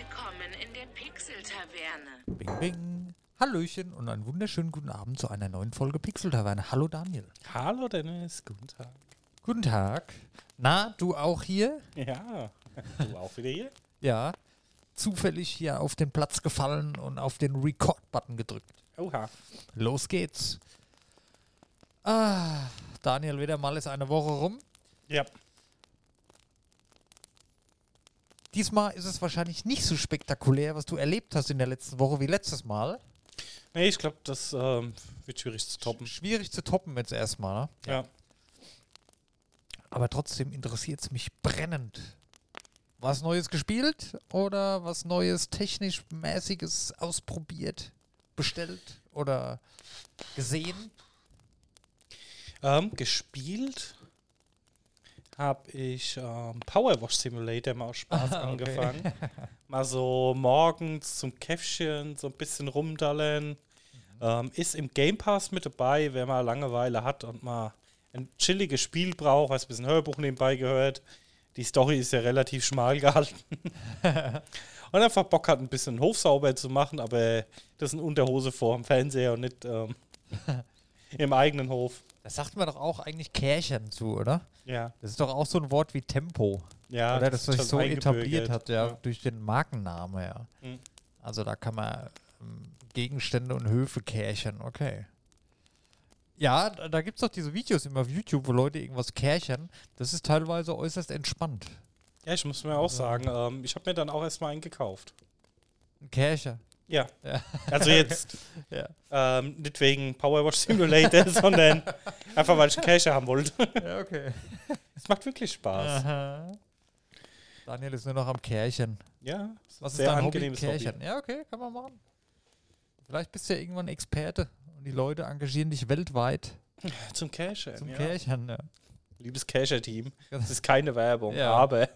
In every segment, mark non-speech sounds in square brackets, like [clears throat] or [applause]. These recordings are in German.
Willkommen in der Pixel-Taverne. Bing, bing. Hallöchen und einen wunderschönen guten Abend zu einer neuen Folge Pixel Taverne. Hallo Daniel. Hallo Dennis, guten Tag. Guten Tag. Na, du auch hier? Ja, du auch wieder hier? Ja. Zufällig hier auf den Platz gefallen und auf den Record-Button gedrückt. Oha. Los geht's. Ah, Daniel, wieder mal ist eine Woche rum. Ja. Diesmal ist es wahrscheinlich nicht so spektakulär, was du erlebt hast in der letzten Woche wie letztes Mal. Nee, ich glaube, das ähm, wird schwierig zu toppen. Schwierig zu toppen jetzt erstmal. Ne? Ja. Aber trotzdem interessiert es mich brennend. Was Neues gespielt oder was Neues technisch mäßiges ausprobiert, bestellt oder gesehen? Ähm, gespielt habe ich ähm, Powerwash Simulator mal aus Spaß [laughs] Ah, okay. angefangen. [laughs] mal so morgens zum Käffchen, so ein bisschen rumdallen. Ähm, ist im Game Pass mit dabei, wer mal Langeweile hat und mal ein chilliges Spiel braucht, was ein bisschen Hörbuch nebenbei gehört. Die Story ist ja relativ schmal gehalten. [laughs] und einfach Bock hat, ein bisschen Hof sauber zu machen, aber das in Unterhose vor dem Fernseher und nicht ähm, im eigenen Hof. Das sagt man doch auch eigentlich Kärchen zu, oder? Ja, Das ist doch auch so ein Wort wie Tempo. ja. oder das, ist sich so etabliert hat, ja, durch den Markenname, ja. Mhm. Also da kann man ähm, Gegenstände und Höfe kärchen, okay. Ja, da, da gibt es doch diese Videos immer auf YouTube, wo Leute irgendwas kärchern. Das ist teilweise äußerst entspannt. Ja, ich muss mir auch sagen, ähm, ich habe mir dann auch erstmal einen gekauft. Ein Kärcher. Ja. Ja. Also jetzt [laughs] Ja. ähm, nicht wegen Powerwash Simulator, [laughs] sondern einfach, weil ich einen Cache haben wollte. ja, okay. [laughs] Es macht wirklich Spaß. Aha. Daniel ist nur noch am Kärchen. Ja, Was ist sehr dein Hobby? angenehmes Kärchen. Hobby. Ja, okay, kann man machen. Vielleicht bist du ja irgendwann Experte und die Leute engagieren dich weltweit Zum Cache. zum ja. Kärchern. Ja. Liebes Cacher-Team. Ganz- Das ist keine Werbung, Ja. aber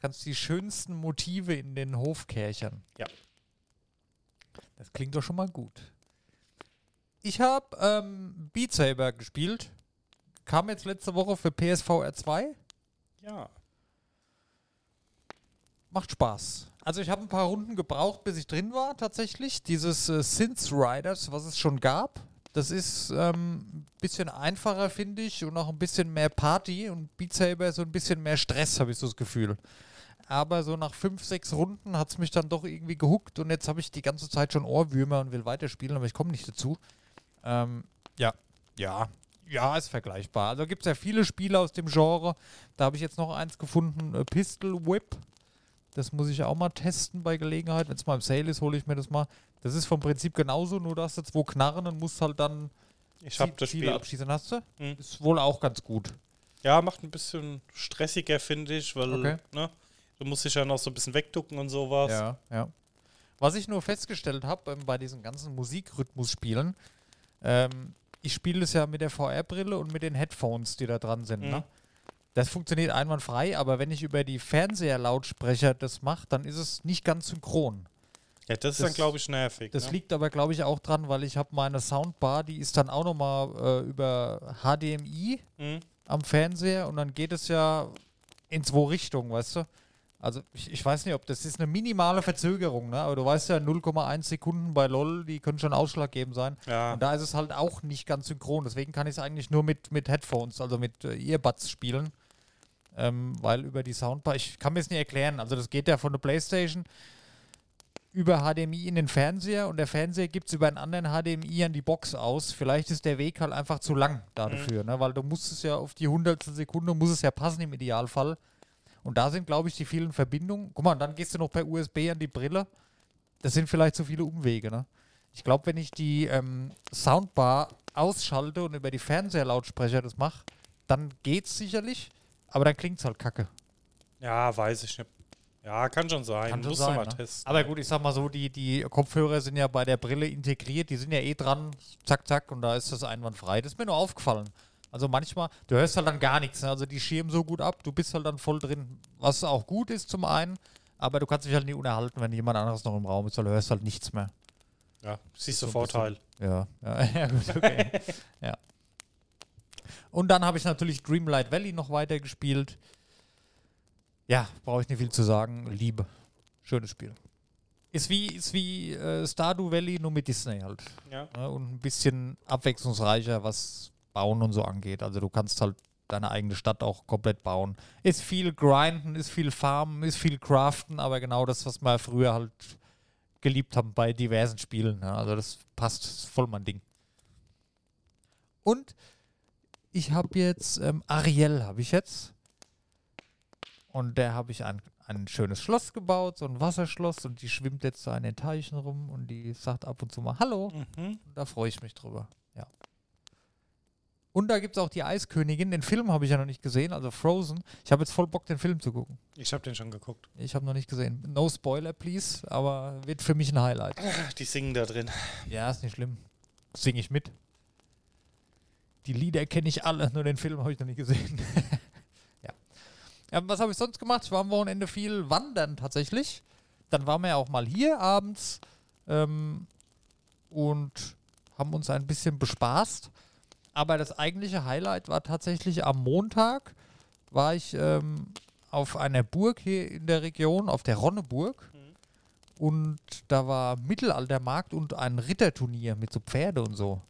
kannst die schönsten Motive in den Hof kärchern. Ja. Das klingt doch schon mal gut. Ich habe ähm, Beat Saber gespielt. Kam jetzt letzte Woche für PSVR 2. ja. Macht Spaß. Also ich habe ein paar Runden gebraucht, bis ich drin war tatsächlich. Dieses äh, Synth Riders, was es schon gab. Das ist ähm, ein bisschen einfacher, finde ich, und auch ein bisschen mehr Party. Und Beat Saber so ein bisschen mehr Stress, habe ich so das Gefühl. Aber so nach fünf, sechs Runden hat es mich dann doch irgendwie gehuckt. Und jetzt habe ich die ganze Zeit schon Ohrwürmer und will weiterspielen, aber ich komme nicht dazu. Ähm, ja, ja, ja, ist vergleichbar. Also gibt es ja viele Spiele aus dem Genre. Da habe ich jetzt noch eins gefunden, äh, Pistol Whip. Das muss ich auch mal testen bei Gelegenheit. Wenn es mal im Sale ist, hole ich mir das mal. Das ist vom Prinzip genauso, nur dass du zwei Knarren und musst halt dann Ich habe Zie- das Ziele Spiel. abschießen. Hast du? Hm. Ist wohl auch ganz gut. Ja, macht ein bisschen stressiger, finde ich, weil Okay. ne, du musst dich ja noch so ein bisschen wegducken und sowas. Ja, ja. Was ich nur festgestellt habe ähm, bei diesen ganzen Musikrhythmus-Spielen, ähm, ich spiele es ja mit der VR-Brille und mit den Headphones, die da dran sind. Mhm. Ne? Das funktioniert einwandfrei, aber wenn ich über die Fernseherlautsprecher das mache, dann ist es nicht ganz synchron. Ja, das ist Das- dann, glaube ich, nervig. Das ne? liegt aber, glaube ich, auch dran, weil ich habe meine Soundbar, die ist dann auch nochmal äh, über HDMI Mhm. am Fernseher und dann geht es ja in zwei Richtungen, weißt du? Also ich, ich weiß nicht, ob das ist eine minimale Verzögerung, ne? aber du weißt ja, 0,1 Sekunden bei LOL, die können schon ausschlaggebend sein. Ja. Und da ist es halt auch nicht ganz synchron. Deswegen kann ich es eigentlich nur mit, mit Headphones, also mit äh, Earbuds spielen. Ähm, weil über die Soundbar, ich kann mir es nicht erklären. Also das geht ja von der Playstation über HDMI in den Fernseher und der Fernseher gibt es über einen anderen HDMI an die Box aus. Vielleicht ist der Weg halt einfach zu lang dafür, ne? weil du musst es ja auf die hundertstel Sekunde, muss es ja passen im Idealfall. Und da sind, glaube ich, die vielen Verbindungen. Guck mal, und dann gehst du noch per USB an die Brille. Das sind vielleicht zu viele Umwege, ne? Ich glaube, wenn ich die ähm, Soundbar ausschalte und über die Fernseherlautsprecher das mache, dann geht's sicherlich, aber dann klingt's halt kacke. ja, weiß ich nicht. Ja, kann schon sein. Kann schon Musst sein, mal ne? testen. Aber gut, ich sag mal so, die, die Kopfhörer sind ja bei der Brille integriert, die sind ja eh dran, zack, zack, und da ist das einwandfrei. Das ist mir nur aufgefallen. Also manchmal, du hörst halt dann gar nichts, ne? also die schirmen so gut ab, du bist halt dann voll drin, was auch gut ist zum einen, aber du kannst dich halt nie unterhalten, wenn jemand anderes noch im Raum ist, weil du hörst halt nichts mehr. Ja, siehst du so Vorteil. Ja, ja, [laughs] ja gut, okay. [laughs] ja. Und dann habe ich natürlich Dreamlight Valley noch weiter gespielt. Ja, brauche ich nicht viel zu sagen. Liebe. Schönes Spiel. Ist wie, ist wie äh, Stardew Valley, nur mit Disney halt. Ja. Ne? Und ein bisschen abwechslungsreicher, was Bauen und so angeht. Also du kannst halt deine eigene Stadt auch komplett bauen. Ist viel Grinden, ist viel Farmen, ist viel Craften, aber genau das, was wir früher halt geliebt haben bei diversen Spielen. Ne? Also das passt ist voll mein Ding. Und ich habe jetzt ähm, Ariel habe ich jetzt. Und der habe ich ein, ein schönes Schloss gebaut, so ein Wasserschloss und die schwimmt jetzt so an den Teichen rum und die sagt ab und zu mal Hallo. Mhm. Und da freue ich mich drüber. Und da gibt es auch die Eiskönigin. Den Film habe ich ja noch nicht gesehen, also Frozen. Ich habe jetzt voll Bock, den Film zu gucken. Ich habe den schon geguckt. Ich habe noch nicht gesehen. No Spoiler, please, aber wird für mich ein Highlight. Die singen da drin. Ja, ist nicht schlimm. Singe ich mit. Die Lieder kenne ich alle, nur den Film habe ich noch nicht gesehen. [laughs] ja. ja. Was habe ich sonst gemacht? Ich war am Wochenende viel wandern tatsächlich. Dann waren wir ja auch mal hier abends ähm, und haben uns ein bisschen bespaßt. Aber das eigentliche Highlight war tatsächlich am Montag, war ich ähm, auf einer Burg hier in der Region, auf der Ronneburg. Und da war Mittelaltermarkt und ein Ritterturnier mit so Pferde und so.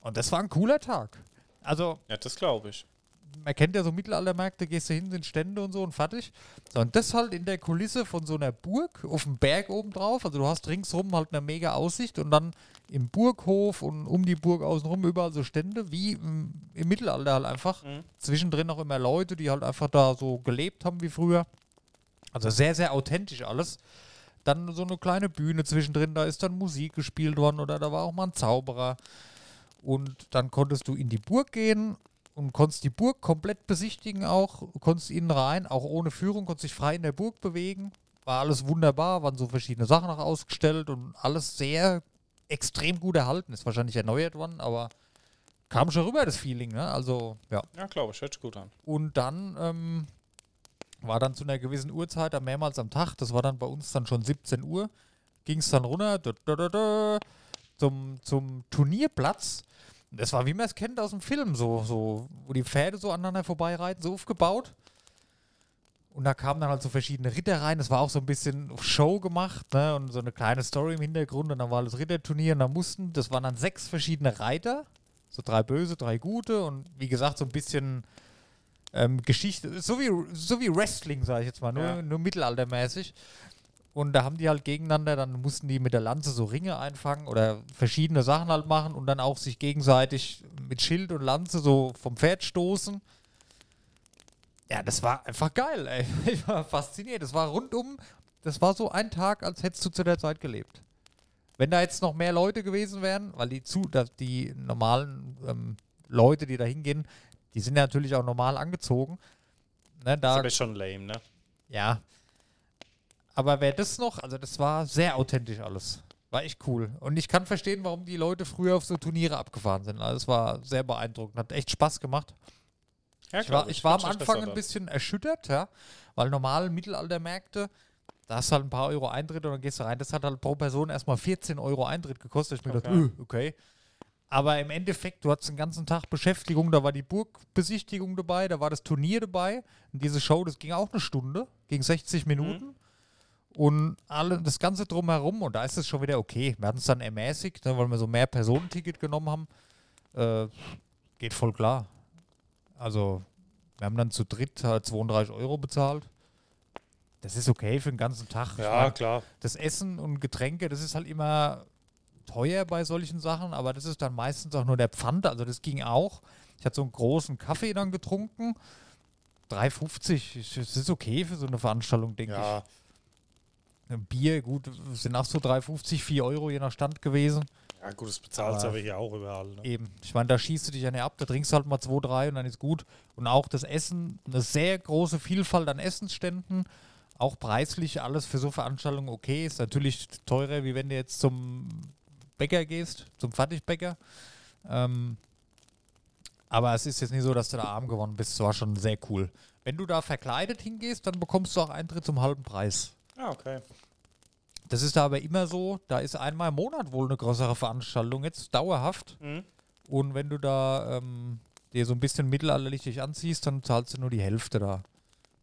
Und das war ein cooler Tag. Also, Ja, das glaube ich. man kennt ja so Mittelaltermärkte, gehst du hin, sind Stände und so und fertig. So, und das halt in der Kulisse von so einer Burg auf dem Berg oben drauf. Also du hast ringsrum halt eine mega Aussicht und dann im Burghof und um die Burg außenrum überall so Stände, wie im, im Mittelalter halt einfach. Mhm. Zwischendrin auch immer Leute, die halt einfach da so gelebt haben wie früher. Also sehr, sehr authentisch alles. Dann so eine kleine Bühne zwischendrin, da ist dann Musik gespielt worden oder da war auch mal ein Zauberer. Und dann konntest du in die Burg gehen und konntest die Burg komplett besichtigen auch, konntest innen rein, auch ohne Führung, konntest dich frei in der Burg bewegen. War alles wunderbar, waren so verschiedene Sachen auch ausgestellt und alles sehr extrem gut erhalten. Ist wahrscheinlich erneuert worden, aber kam schon rüber das Feeling, ne? Also, ja. Ja, glaube ich. Hört sich gut an. Und dann ähm, war dann zu einer gewissen Uhrzeit, dann mehrmals am Tag, das war dann bei uns dann schon 17 Uhr, ging es dann runter da, da, da, zum, zum Turnierplatz. Das war, wie man es kennt aus dem Film, so, so, wo die Pferde so aneinander vorbeireiten, so aufgebaut. Und da kamen dann halt so verschiedene Ritter rein. Das war auch so ein bisschen Show gemacht, ne? Und so eine kleine Story im Hintergrund. Und dann war das Ritterturnier und da mussten, das waren dann sechs verschiedene Reiter. So drei böse, drei gute. Und wie gesagt, so ein bisschen ähm, Geschichte, so wie, so wie Wrestling, sage ich jetzt mal, nur, Ja. nur mittelaltermäßig. Und da haben die halt gegeneinander, dann mussten die mit der Lanze so Ringe einfangen oder verschiedene Sachen halt machen und dann auch sich gegenseitig mit Schild und Lanze so vom Pferd stoßen. Ja, das war einfach geil, ey. [laughs] Ich war fasziniert. Das war rundum, das war so ein Tag, als hättest du zu der Zeit gelebt. Wenn da jetzt noch mehr Leute gewesen wären, weil die zu, die normalen ähm, Leute, die da hingehen, die sind ja natürlich auch normal angezogen. Ne, Das da, ist aber schon lame, ne? ja. Aber wer das noch, also das war sehr authentisch alles. War echt cool. Und ich kann verstehen, warum die Leute früher auf so Turniere abgefahren sind. Also es war sehr beeindruckend. Hat echt Spaß gemacht. Ja, Ich war, ich war am Anfang ein bisschen erschüttert, ja, weil normal Mittelaltermärkte, da hast du halt ein paar Euro Eintritt und dann gehst du rein. Das hat halt pro Person erstmal 14 Euro Eintritt gekostet. Ich mir gedacht, Okay. okay. okay. Aber im Endeffekt, du hattest den ganzen Tag Beschäftigung, da war die Burgbesichtigung dabei, da war das Turnier dabei. Und diese Show, das ging auch eine Stunde, ging 60 Minuten. Und alle, das Ganze drumherum, und da ist es schon wieder okay. Wir hatten es dann ermäßigt, ne, weil wir so mehr Personenticket genommen haben. Äh, geht voll klar. Also, wir haben dann zu dritt halt 32 Euro bezahlt. Das ist okay für den ganzen Tag. Ja, mein, klar. das Essen und Getränke, das ist halt immer teuer bei solchen Sachen, aber das ist dann meistens auch nur der Pfand, also das ging auch. Ich hatte so einen großen Kaffee dann getrunken. 3,50, ist- das ist okay für so eine Veranstaltung, denke Ja, ich. Ein Bier, gut, sind auch so 3,50, 4 Euro je nach Stand gewesen. Ja gut, das bezahlst du Aber- hier auch überall. Ne? Eben. Ich meine, da schießt du dich ja nicht ab, da trinkst du halt mal 2, 3 und dann ist gut. Und auch das Essen, eine sehr große Vielfalt an Essensständen. Auch preislich alles für so Veranstaltungen okay. Ist natürlich teurer, wie wenn du jetzt zum Bäcker gehst, zum Fertigbäcker. Ähm, aber es ist jetzt nicht so, dass du da arm geworden bist. Es war schon sehr cool. Wenn du da verkleidet hingehst, dann bekommst du auch Eintritt zum halben Preis. Ja, okay. Das ist da aber immer so, da ist einmal im Monat wohl eine größere Veranstaltung, jetzt dauerhaft. Mhm. Und wenn du da ähm, dir so ein bisschen mittelalterlich dich anziehst, dann zahlst du nur die Hälfte da.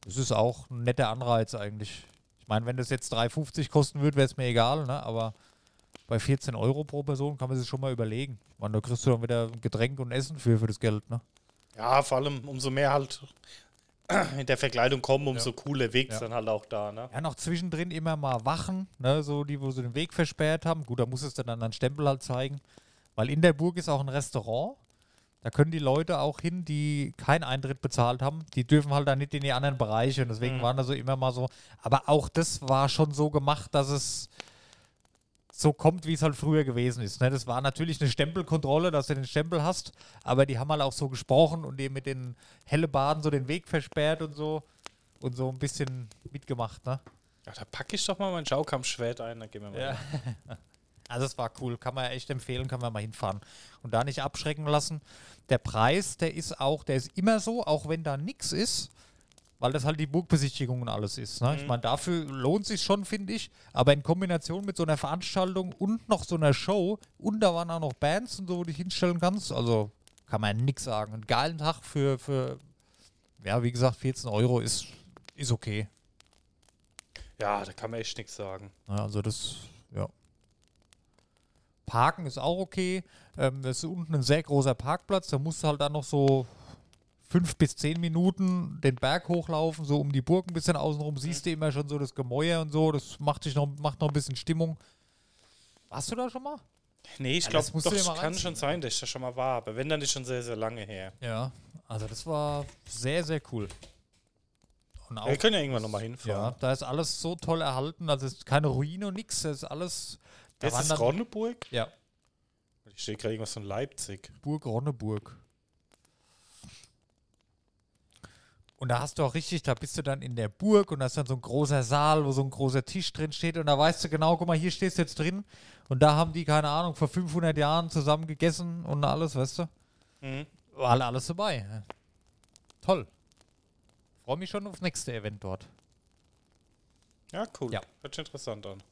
Das ist auch ein netter Anreiz eigentlich. Ich meine, wenn das jetzt 3,50 kosten würde, wäre es mir egal, ne? aber bei 14 Euro pro Person kann man sich schon mal überlegen. Man, da kriegst du dann wieder ein Getränk und Essen für, für das Geld. Ne? Ja, vor allem umso mehr halt [clears throat] in der Verkleidung kommen, umso cooler Weg Ja. dann halt auch da, ne? Ja, noch zwischendrin immer mal Wachen, ne, so die, wo sie den Weg versperrt haben. Gut, da muss es dann einen Stempel halt zeigen. Weil in der Burg ist auch ein Restaurant. Da können die Leute auch hin, die keinen Eintritt bezahlt haben. Die dürfen halt dann nicht in die anderen Bereiche. Und deswegen Mhm. waren da so immer mal so. Aber auch das war schon so gemacht, dass es so kommt, wie es halt früher gewesen ist. Ne? Das war natürlich eine Stempelkontrolle, dass du den Stempel hast. Aber die haben halt auch so gesprochen und eben mit den Hellebaden so den Weg versperrt und so. Und so ein bisschen mitgemacht, ne? Ja, da packe ich doch mal mein Schaukampfschwert ein, dann gehen wir mal. Ja. [laughs] Also es war cool, kann man echt empfehlen, kann man mal hinfahren. Und da nicht abschrecken lassen. Der Preis, der ist auch, der ist immer so, auch wenn da nichts ist, weil das halt die Burgbesichtigung und alles ist. Ne? Ich meine, dafür lohnt sich schon, finde ich. Aber in Kombination mit so einer Veranstaltung und noch so einer Show und da waren auch noch Bands und so, wo du dich hinstellen kannst, also kann man nichts sagen. Einen geilen Tag für, für ja, wie gesagt, 14 Euro ist, ist okay. Ja, da kann man echt nichts sagen. Ja, also das, ja. Parken ist auch okay. Ähm, das ist unten ein sehr großer Parkplatz. Da musst du halt dann noch so fünf bis zehn Minuten den Berg hochlaufen, so um die Burg ein bisschen außenrum. Siehst du immer schon so das Gemäuer und so. Das macht, dich noch, macht noch ein bisschen Stimmung. Warst du da schon mal? Nee, ich Ja, glaube, doch, es kann schon sein, dass ich da schon mal war, aber wenn, dann ist schon sehr, sehr lange her. Ja. Also das war sehr, sehr cool. Auch Wir können ja irgendwann nochmal Ja, hinfahren. da ist alles so toll erhalten. Also es ist keine Ruine und nichts. Das ist alles. Da Das ist Ronneburg? Ja, Ich stehe gerade irgendwas von Leipzig. Burg Ronneburg. Und da hast du auch richtig, da bist du dann in der Burg und da ist dann so ein großer Saal, wo so ein großer Tisch drin steht und da weißt du genau, guck mal, hier stehst du jetzt drin und da haben die, keine Ahnung, vor 500 Jahren zusammen gegessen und alles, weißt du? Mhm. War halt alles dabei. Toll. Freue mich schon aufs nächste Event dort. Ja, cool. Ja. Hört sich interessant an.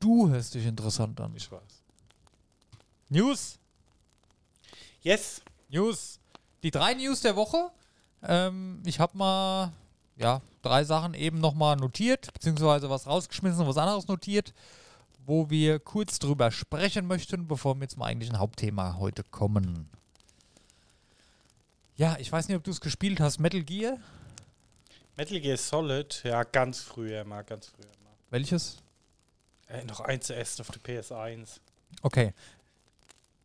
Du hörst dich interessant an. Ich weiß. News? Yes. News. Die drei News der Woche. Ähm, ich habe mal ja, drei Sachen eben nochmal notiert, beziehungsweise was rausgeschmissen und was anderes notiert, wo wir kurz drüber sprechen möchten, bevor wir zum eigentlichen Hauptthema heute kommen. Ja, ich weiß nicht, ob du es gespielt hast. Metal Gear? Metal Gear Solid, ja, ganz früher mal, ganz früher mal. Welches? Äh, noch eins zu essen auf der PS1. Okay.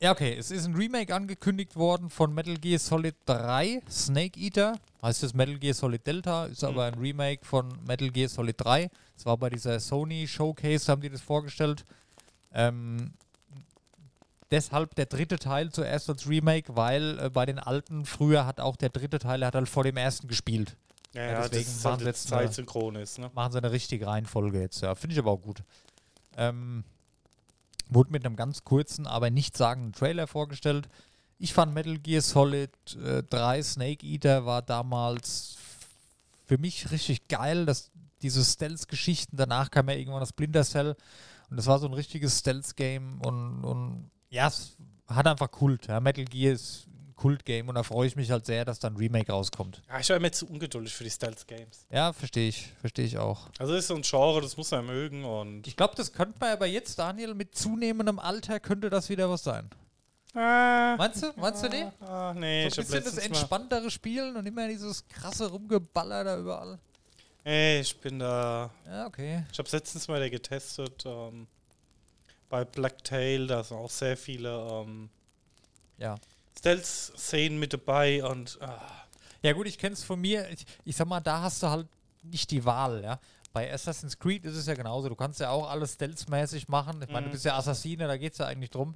Ja, okay. Es ist ein Remake angekündigt worden von Metal Gear Solid 3, Snake Eater. Heißt es Metal Gear Solid Delta, ist aber ein Remake von Metal Gear Solid 3. Es war bei dieser Sony Showcase, haben die das vorgestellt. Ähm, deshalb der dritte Teil zuerst als Remake, weil äh, bei den alten früher hat auch der dritte Teil, hat halt vor dem ersten gespielt. Ja, Ja, ja, deswegen machen halt sie jetzt jetzt eine- zeitsynchron ist, ne? machen sie eine richtige Reihenfolge jetzt. Ja, finde ich aber auch gut. Ähm, wurde mit einem ganz kurzen, aber nichtssagenden Trailer vorgestellt. Ich fand Metal Gear Solid äh, 3 Snake Eater war damals für mich richtig geil, dass diese Stealth-Geschichten, danach kam ja irgendwann das Splinter Cell und das war so ein richtiges Stealth-Game und, und ja, es hat einfach Kult. Ja. Metal Gear ist Kult-Game und da freue ich mich halt sehr, dass dann ein Remake rauskommt. Ja, ich war immer zu ungeduldig für die Stealth-Games. Ja, verstehe ich, verstehe ich auch. Also das ist so ein Genre, das muss man mögen und Ich glaube, das könnte man aber jetzt, Daniel, mit zunehmendem Alter könnte das wieder was sein. Ah, Meinst du? Meinst du nicht? ah, nee, ich So ein bisschen das letztens mal, entspanntere Spielen und immer dieses krasse Rumgeballer da überall. Ey, ich bin da, Ja, okay. ich habe letztens mal da getestet, ähm, bei Blacktail, da sind auch sehr viele ähm, Ja. Stealth-Szenen mit dabei und ah, Ja, gut, ich kenne es von mir. Ich, ich sag mal, da hast du halt nicht die Wahl, ja. Bei Assassin's Creed ist es ja genauso. Du kannst ja auch alles stealth-mäßig machen. Ich meine, du Mhm. bist ja Assassine, da geht es ja eigentlich drum.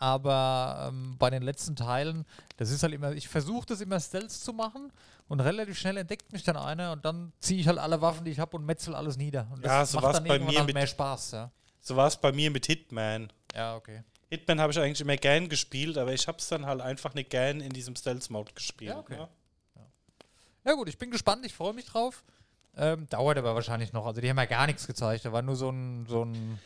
Aber ähm, bei den letzten Teilen, das ist halt immer, ich versuche das immer stealth zu machen und relativ schnell entdeckt mich dann einer und dann ziehe ich halt alle Waffen, die ich habe und metzel alles nieder. Und das Ja, so macht dann bei irgendwann mir halt mit- mehr Spaß, ja. so war es bei mir mit Hitman. Ja, okay. Hitman habe ich eigentlich immer gern gespielt, aber ich habe es dann halt einfach nicht gern in diesem Stealth-Mode gespielt. Ja, okay. Ne? Ja gut, ich bin gespannt, ich freue mich drauf. Ähm, dauert aber wahrscheinlich noch. Also die haben ja gar nichts gezeigt. Da war nur so ein, so ein,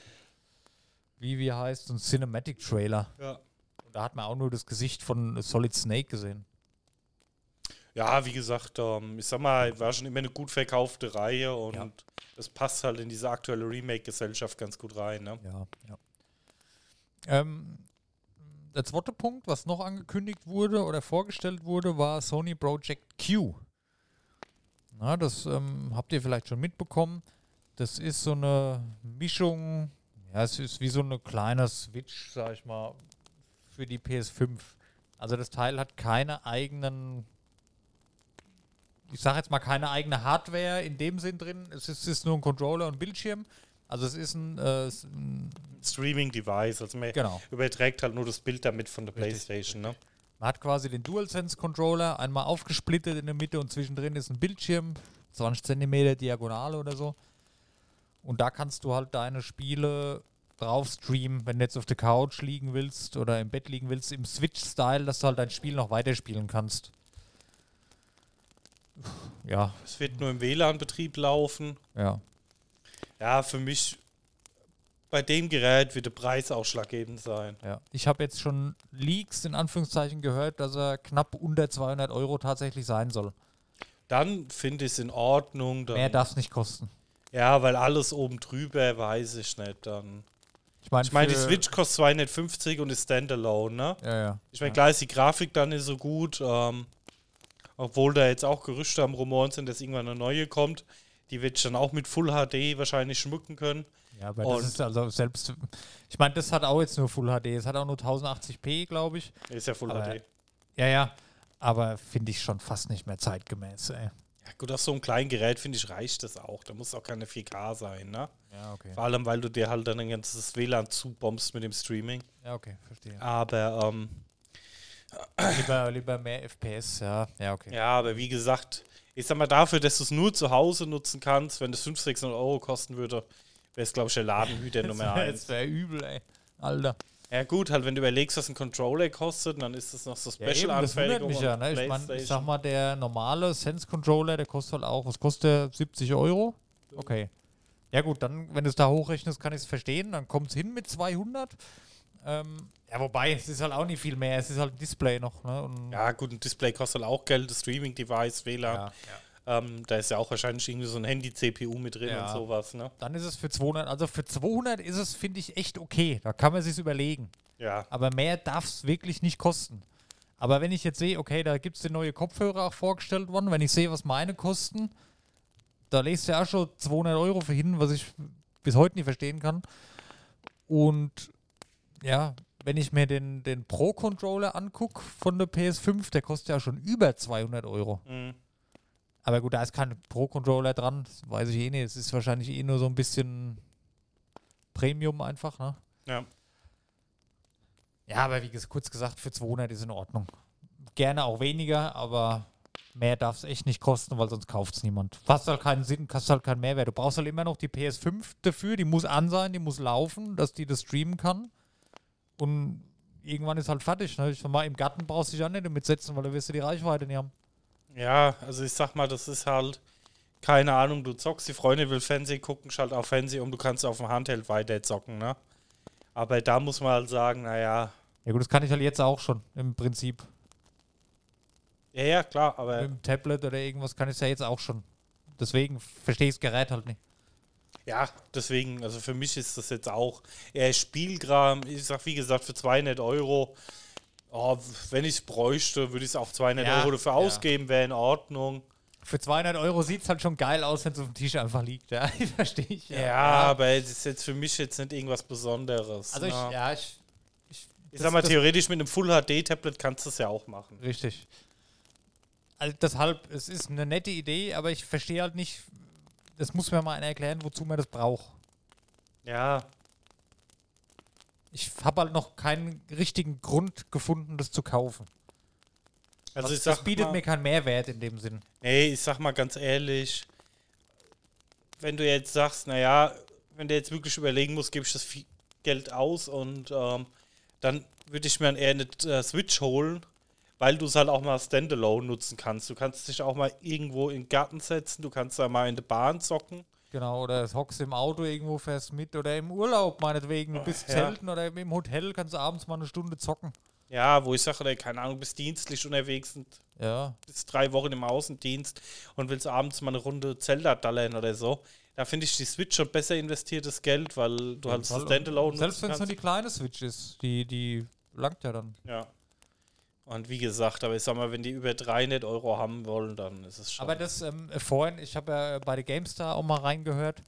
wie, wie heißt, so ein Cinematic-Trailer. Ja. Und da hat man auch nur das Gesicht von Solid Snake gesehen. Ja, wie gesagt, ähm, ich sag mal, war schon immer eine gut verkaufte Reihe und Ja. das passt halt in diese aktuelle Remake-Gesellschaft ganz gut rein. Ne? Ja, ja. Ähm, der zweite Punkt, was noch angekündigt wurde oder vorgestellt wurde, war Sony Project Q. Na, das ähm, habt ihr vielleicht schon mitbekommen. Das ist so eine Mischung, ja, es ist wie so eine kleine Switch, sag ich mal, für die PS5. Also das Teil hat keine eigenen, ich sag jetzt mal keine eigene Hardware in dem Sinn drin. Es ist, ist nur ein Controller und Bildschirm. Also es ist ein, äh, ein Streaming-Device, also man Genau. überträgt halt nur das Bild damit von der Richtig, Playstation. Ne? Man hat quasi den DualSense-Controller einmal aufgesplittet in der Mitte und zwischendrin ist ein Bildschirm, 20 cm diagonal oder so. Und da kannst du halt deine Spiele drauf streamen, wenn du jetzt auf der Couch liegen willst oder im Bett liegen willst, im Switch-Style, dass du halt dein Spiel noch weiterspielen kannst. Ja, Es wird nur im WLAN-Betrieb laufen. ja. Ja, für mich bei dem Gerät wird der Preis ausschlaggebend sein. Ja. Ich habe jetzt schon Leaks in Anführungszeichen gehört, dass er knapp unter 200 Euro tatsächlich sein soll. Dann finde ich es in Ordnung. Mehr darf es nicht kosten. Ja, weil alles oben drüber, weiß ich nicht. Dann. Ich meine, Ich meine, die Switch kostet 250 und ist Standalone, ne? Ja, ja. Ich meine, klar ist die Grafik dann nicht so gut, ähm, obwohl da jetzt auch Gerüchte am Rumoren sind, dass irgendwann eine neue kommt. Die wird dann auch mit Full HD wahrscheinlich schmücken können. Ja, aber Und- das ist also selbst. Ich meine, das hat auch jetzt nur Full HD. Es hat auch nur 1080p, glaube ich. Ist ja Full Aber- HD. Ja, ja. Aber finde ich schon fast nicht mehr zeitgemäß, ey. Ja, gut, auf so einem kleinen Gerät, finde ich, reicht das auch. Da muss auch keine 4K sein, ne? Ja, okay. Vor allem, weil du dir halt dann ein ganzes WLAN zubombst mit dem Streaming. Ja, okay, verstehe. Aber, ähm, Lieber, lieber mehr FPS, ja. Ja, okay. ja, aber wie gesagt, ich sag mal, dafür, dass du es nur zu Hause nutzen kannst, wenn das 500, 600 Euro kosten würde, wäre es, glaube ich, der Ladenhüter [laughs] Nummer Das eins. wäre übel, ey. Alter. Ja gut, halt wenn du überlegst, was ein Controller kostet, dann ist das noch so Ja, eben, das Special-Anfertigung. mich ja, ne? Ich meine, ich sag mal, der normale Sense-Controller, der kostet halt auch, was kostet der? 70 Euro? Okay. Ja gut, dann, wenn du es da hochrechnest, kann ich es verstehen. Dann kommt es hin mit 200. Ähm, ja, wobei, es ist halt auch nicht viel mehr. Es ist halt ein Display noch, ne? Ja gut, ein Display kostet halt auch Geld, das Streaming-Device, WLAN. ja. Ähm, da ist ja auch wahrscheinlich irgendwie so ein Handy-CPU mit drin Ja. und sowas, ne? Dann ist es für 200, also für 200 ist es, finde ich, echt okay. Da kann man sich überlegen. Ja. Aber mehr darf es wirklich nicht kosten. Aber wenn ich jetzt sehe, okay, da gibt es den neue Kopfhörer auch vorgestellt worden, wenn ich sehe, was meine kosten, da legst du ja auch schon 200 Euro für hin, was ich bis heute nicht verstehen kann. Und ja, wenn ich mir den, den Pro-Controller angucke von der PS5, der kostet ja schon über 200 Euro. Mhm. Aber gut, da ist kein Pro-Controller dran, das weiß ich eh nicht. Es ist wahrscheinlich eh nur so ein bisschen Premium einfach, ne? Ja. Ja, aber wie ges- kurz gesagt, für 200 ist in Ordnung. Gerne auch weniger, aber mehr darf es echt nicht kosten, weil sonst kauft es niemand. Fast halt keinen Sinn, hast halt keinen Mehrwert. Du brauchst halt immer noch die PS5 dafür, die muss an sein, die muss laufen, dass die das streamen kann. Und irgendwann ist halt fertig. Ne? Ich mal, im Garten brauchst du dich auch nicht damit setzen, weil da wirst du die Reichweite nicht haben. Ja, also ich sag mal, das ist halt, keine Ahnung, du zockst, die Freundin will Fernsehen gucken, schalt auf Fernsehen und du kannst auf dem Handheld weiter zocken, ne? Aber da muss man halt sagen, naja, Ja gut, das kann ich halt jetzt auch schon, im Prinzip. ja, ja, klar, aber Mit dem Tablet oder irgendwas kann ich es ja jetzt auch schon. Deswegen verstehe ich das Gerät halt nicht. Ja, deswegen, also für mich ist das jetzt auch eher Spielkram. Ich sag, wie gesagt, für 200 Euro, oh, wenn ich es bräuchte, würde ich es auch 200 Ja, Euro dafür ja. ausgeben, wäre in Ordnung. Für 200 Euro sieht es halt schon geil aus, wenn es auf dem Tisch einfach liegt. Ja, verstehe [laughs] ich. Ja, aber es ist jetzt für mich jetzt nicht irgendwas Besonderes. Also ich, ne? ja, ich, ich, ich sag mal, theoretisch mit einem Full-HD-Tablet kannst du es ja auch machen. Richtig. Also deshalb, es ist eine nette Idee, aber ich verstehe halt nicht, das muss mir mal einer erklären, wozu man das braucht. Ja, Ich habe halt noch keinen richtigen Grund gefunden, das zu kaufen. also das, ich sag das bietet mal, mir keinen Mehrwert in dem Sinn. Nee, ich sag mal ganz ehrlich, wenn du jetzt sagst, naja, wenn du jetzt wirklich überlegen musst, gebe ich das Geld aus und ähm, dann würde ich mir eher eine äh, Switch holen, weil du es halt auch mal standalone nutzen kannst. Du kannst dich auch mal irgendwo in den Garten setzen, du kannst da mal in der Bahn zocken. Genau, oder hockst im Auto irgendwo, fährst mit oder im Urlaub meinetwegen. Du bist Ja. zelten oder im Hotel, kannst du abends mal eine Stunde zocken. Ja, wo ich sage, keine Ahnung, bist dienstlich unterwegs und Ja. bist drei Wochen im Außendienst und willst abends mal eine Runde Zelda dallern oder so. Da finde ich die Switch schon besser investiertes Geld, weil du halt Standalone Selbst wenn es nur die kleine Switch ist, die, die langt ja dann. Ja. Und wie gesagt, aber ich sag mal, wenn die über 300 Euro haben wollen, dann ist es schon. Aber das ähm, äh, vorhin, ich habe ja bei der GameStar auch mal reingehört.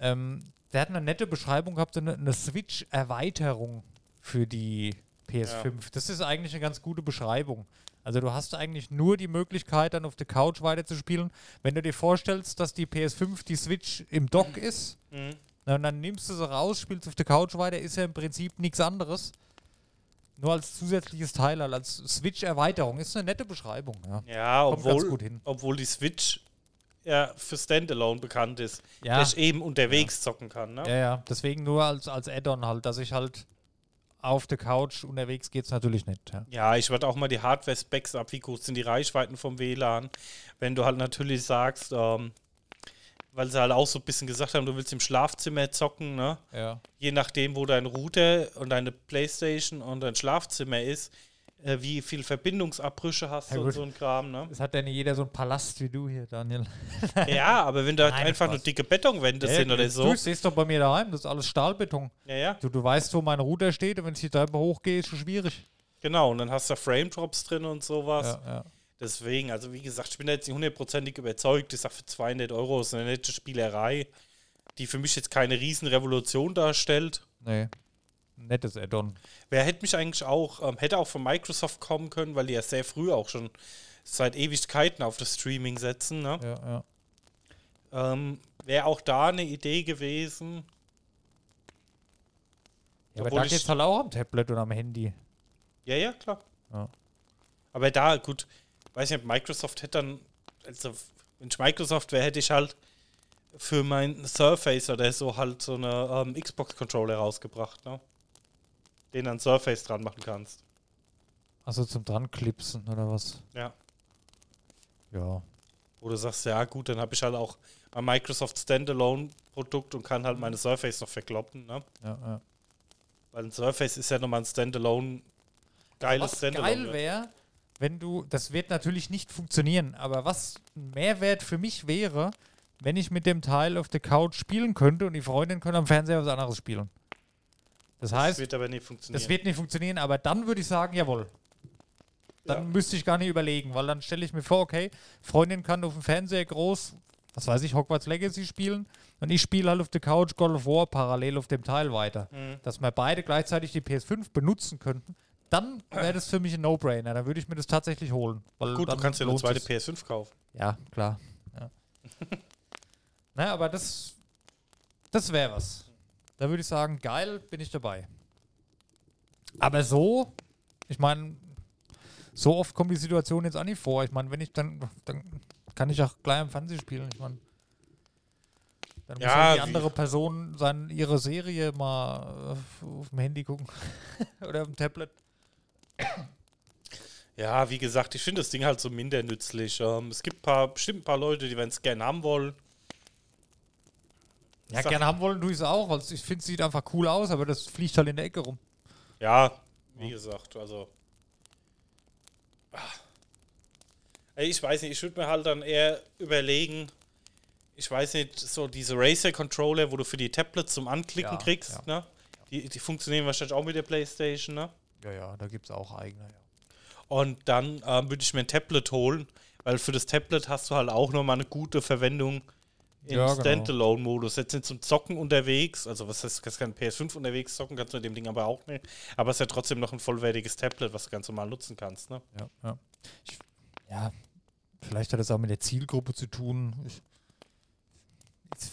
Ähm, der hat eine nette Beschreibung gehabt, so eine, eine Switch-Erweiterung für die PS5. Das ist eigentlich eine ganz gute Beschreibung. Also du hast eigentlich nur die Möglichkeit, dann auf der Couch weiterzuspielen. Wenn du dir vorstellst, dass die PS5 die Switch im Dock ist, Mhm. na, dann nimmst du sie raus, spielst auf der Couch weiter, ist ja im Prinzip nichts anderes. Nur als zusätzliches Teil, als Switch-Erweiterung. Ist eine nette Beschreibung, ja. Ja, obwohl, obwohl die Switch ja für Standalone bekannt ist. Ja. Dass ich eben unterwegs zocken kann, ne? Ja, ja, deswegen nur als, als Add-on halt, dass ich halt auf der Couch unterwegs geht's natürlich nicht. Ja. Ja, ich warte auch mal die Hardware-Specs ab, wie groß sind die Reichweiten vom WLAN. Wenn du halt natürlich sagst, ähm, weil sie halt auch so ein bisschen gesagt haben, du willst im Schlafzimmer zocken, ne? ja. Je nachdem, wo dein Router und deine Playstation und dein Schlafzimmer ist, äh, wie viel Verbindungsabbrüche hast Ja, du und gut. so ein Kram, ne? Es hat ja nicht jeder so einen Palast wie du hier, Daniel. [laughs] Ja, aber wenn da halt Nein, einfach Spaß. nur dicke Betonwände sind oder Du so. siehst doch bei mir daheim, das ist alles Stahlbeton. Ja, ja, Du, du weißt, wo mein Router steht und wenn ich die Treppe hochgehe, ist schon schwierig. genau. Und dann hast du Frame Drops drin und sowas. Ja, ja. Deswegen, also wie gesagt, ich bin da jetzt nicht hundertprozentig überzeugt. Ich sage, für 200 Euro ist eine nette Spielerei, die für mich jetzt keine Riesenrevolution darstellt. Nee. Nettes Add-on. Wer hätte mich eigentlich auch, ähm, hätte auch von Microsoft kommen können, weil die ja sehr früh auch schon seit Ewigkeiten auf das Streaming setzen. Ne? Ja, ja. Ähm, Wäre auch da eine Idee gewesen. ja aber da ich- geht's halt auch am Tablet und am Handy. Ja, ja, klar. Ja. Aber da, gut, weiß nicht, Microsoft hätte dann, also wenn ich Microsoft wäre, hätte ich halt für mein Surface oder so halt so eine ähm, Xbox-Controller rausgebracht, ne? Den an Surface dran machen kannst. Also zum dran klipsen oder was? Ja. Ja. Du sagst, ja gut, dann habe ich halt auch ein Microsoft Standalone-Produkt und kann halt meine Surface noch verkloppen, ne? Ja, ja. Weil ein Surface ist ja nochmal ein Standalone, geiles Was Standalone. geil wäre, wenn du, das wird natürlich nicht funktionieren, aber was ein Mehrwert für mich wäre, wenn ich mit dem Teil auf der Couch spielen könnte und die Freundin könnte am Fernseher was anderes spielen. Das das heißt, wird aber nicht funktionieren. das wird nicht funktionieren, aber dann würde ich sagen, jawohl. Dann Ja. müsste ich gar nicht überlegen, weil dann stelle ich mir vor, okay, Freundin kann auf dem Fernseher groß, was weiß ich, Hogwarts Legacy spielen und ich spiele halt auf der Couch God of War parallel auf dem Teil weiter. Mhm. Dass wir beide gleichzeitig die PS5 benutzen könnten, dann wäre das für mich ein No-Brainer. Dann würde ich mir das tatsächlich holen. Gut, du kannst ja eine zweite sich's. PS5 kaufen. Ja, klar. Ja. [laughs] naja, aber das, das wäre was. Da würde ich sagen, geil, bin ich dabei. Aber so, ich meine, so oft kommt die Situation jetzt auch nicht vor. Ich meine, wenn ich dann, dann kann ich auch gleich am Fernsehen spielen. Ich meine, dann muss Ja, halt die andere Person sein, ihre Serie mal äh, auf dem Handy gucken. [laughs] Oder auf dem Tablet. Ja, wie gesagt, ich finde das Ding halt so minder nützlich. Ähm, es gibt paar, bestimmt ein paar Leute, die wenn es gerne haben wollen. Ja, gerne haben wollen tue ich es auch. Also ich finde, es sieht einfach cool aus, aber das fliegt halt in der Ecke rum. Ja, wie gesagt, also. Ey, Ich weiß nicht, ich würde mir halt dann eher überlegen, ich weiß nicht, so diese Racer-Controller, wo du für die Tablets zum Anklicken Ja, kriegst, ne? Die, die funktionieren wahrscheinlich auch mit der Playstation, ne? Ja, ja, da gibt es auch eigene. Ja. Und dann ähm, würde ich mir ein Tablet holen, weil für das Tablet hast du halt auch nochmal eine gute Verwendung im Ja, genau. Standalone-Modus. Jetzt sind zum Zocken unterwegs, also was heißt, du kannst kein PS5 unterwegs zocken, kannst du mit dem Ding aber auch nicht. Aber es ist ja trotzdem noch ein vollwertiges Tablet, was du ganz normal nutzen kannst, ne? Ja, ja. Ich, ja, vielleicht hat das auch mit der Zielgruppe zu tun. Ich,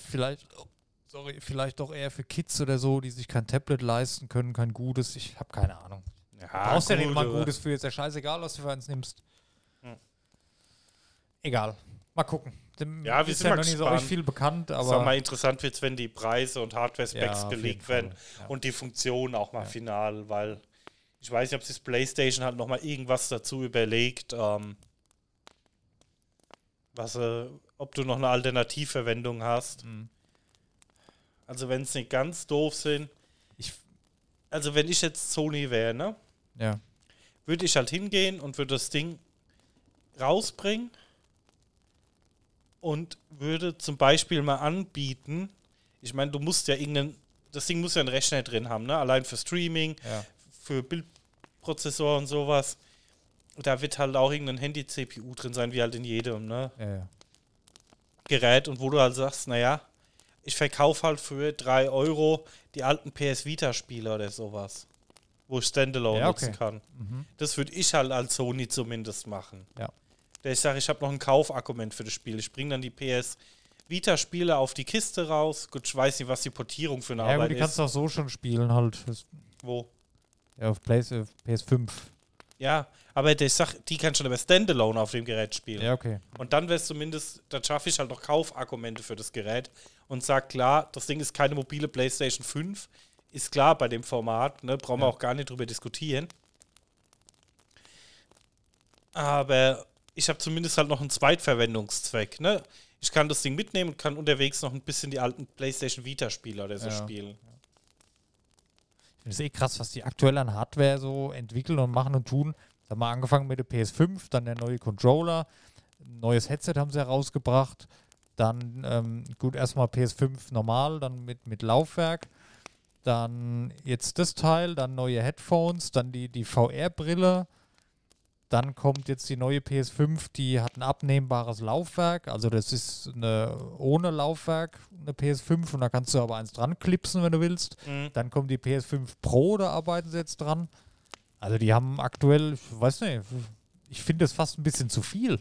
vielleicht, oh, sorry, vielleicht doch eher für Kids oder so, die sich kein Tablet leisten können, kein gutes. Ich habe keine Ahnung. Ja, Brauchst ja nicht mal ein gutes für, ist ja scheißegal, was du für eins nimmst. Hm. Egal. Mal gucken. Dem Ja, wir ist sind ja noch nicht so euch viel bekannt, Sag aber mal, interessant wird es, wenn die Preise und Hardware-Specs Ja, gelegt werden ja. und die Funktionen auch mal Ja. final, weil ich weiß nicht, ob sich das PlayStation halt nochmal irgendwas dazu überlegt, ähm, was, äh, ob du noch eine Alternativverwendung hast. Mhm. Also wenn es nicht ganz doof sind. Ich- also wenn ich jetzt Sony wäre, ne? Ja. würde ich halt hingehen und würde das Ding rausbringen und würde zum Beispiel mal anbieten, ich meine, du musst ja irgendeinen, das Ding muss ja einen Rechner drin haben, ne? Allein für Streaming, Ja. für Bildprozessor und sowas. Da wird halt auch irgendein Handy-CPU drin sein, wie halt in jedem, ne? Ja, ja. Gerät und wo du halt sagst, naja, ich verkaufe halt für 3 Euro die alten PS Vita-Spiele oder sowas. Wo ich Standalone Ja, okay. nutzen kann. Mhm. Das würde ich halt als Sony zumindest machen. Ja. Da ich sage, ich habe noch ein Kaufargument für das Spiel. Ich bringe dann die PS Vita-Spiele auf die Kiste raus. Gut, ich weiß nicht, was die Portierung für eine Ja, Arbeit die kannst ist. du auch so schon spielen, halt. Wo? ja, auf PS, äh, PS5. Ja, aber ich sag, die kann schon aber Standalone auf dem Gerät spielen. Ja, okay. Und dann wäre es zumindest, dann schaffe ich halt noch Kaufargumente für das Gerät und sage, klar, das Ding ist keine mobile PlayStation 5. Ist klar bei dem Format, ne? brauchen wir Ja. auch gar nicht drüber diskutieren. Aber ich habe zumindest halt noch einen Zweitverwendungszweck. Ne? Ich kann das Ding mitnehmen und kann unterwegs noch ein bisschen die alten PlayStation Vita-Spiele oder so Ja. spielen. Ich finde es eh krass, was die aktuell an Hardware so entwickeln und machen und tun. Da haben wir angefangen mit der PS5, dann der neue Controller, ein neues Headset haben sie herausgebracht, dann ähm, gut erstmal PS5 normal, dann mit, mit Laufwerk, dann jetzt das Teil, dann neue Headphones, dann die, die VR-Brille, dann kommt jetzt die neue PS5, die hat ein abnehmbares Laufwerk, also das ist eine ohne Laufwerk, eine PS5 und da kannst du aber eins dran klipsen, wenn du willst. Mhm. Dann kommt die PS5 Pro, da arbeiten sie jetzt dran. Also die haben aktuell, ich weiß nicht, ich finde das fast ein bisschen zu viel.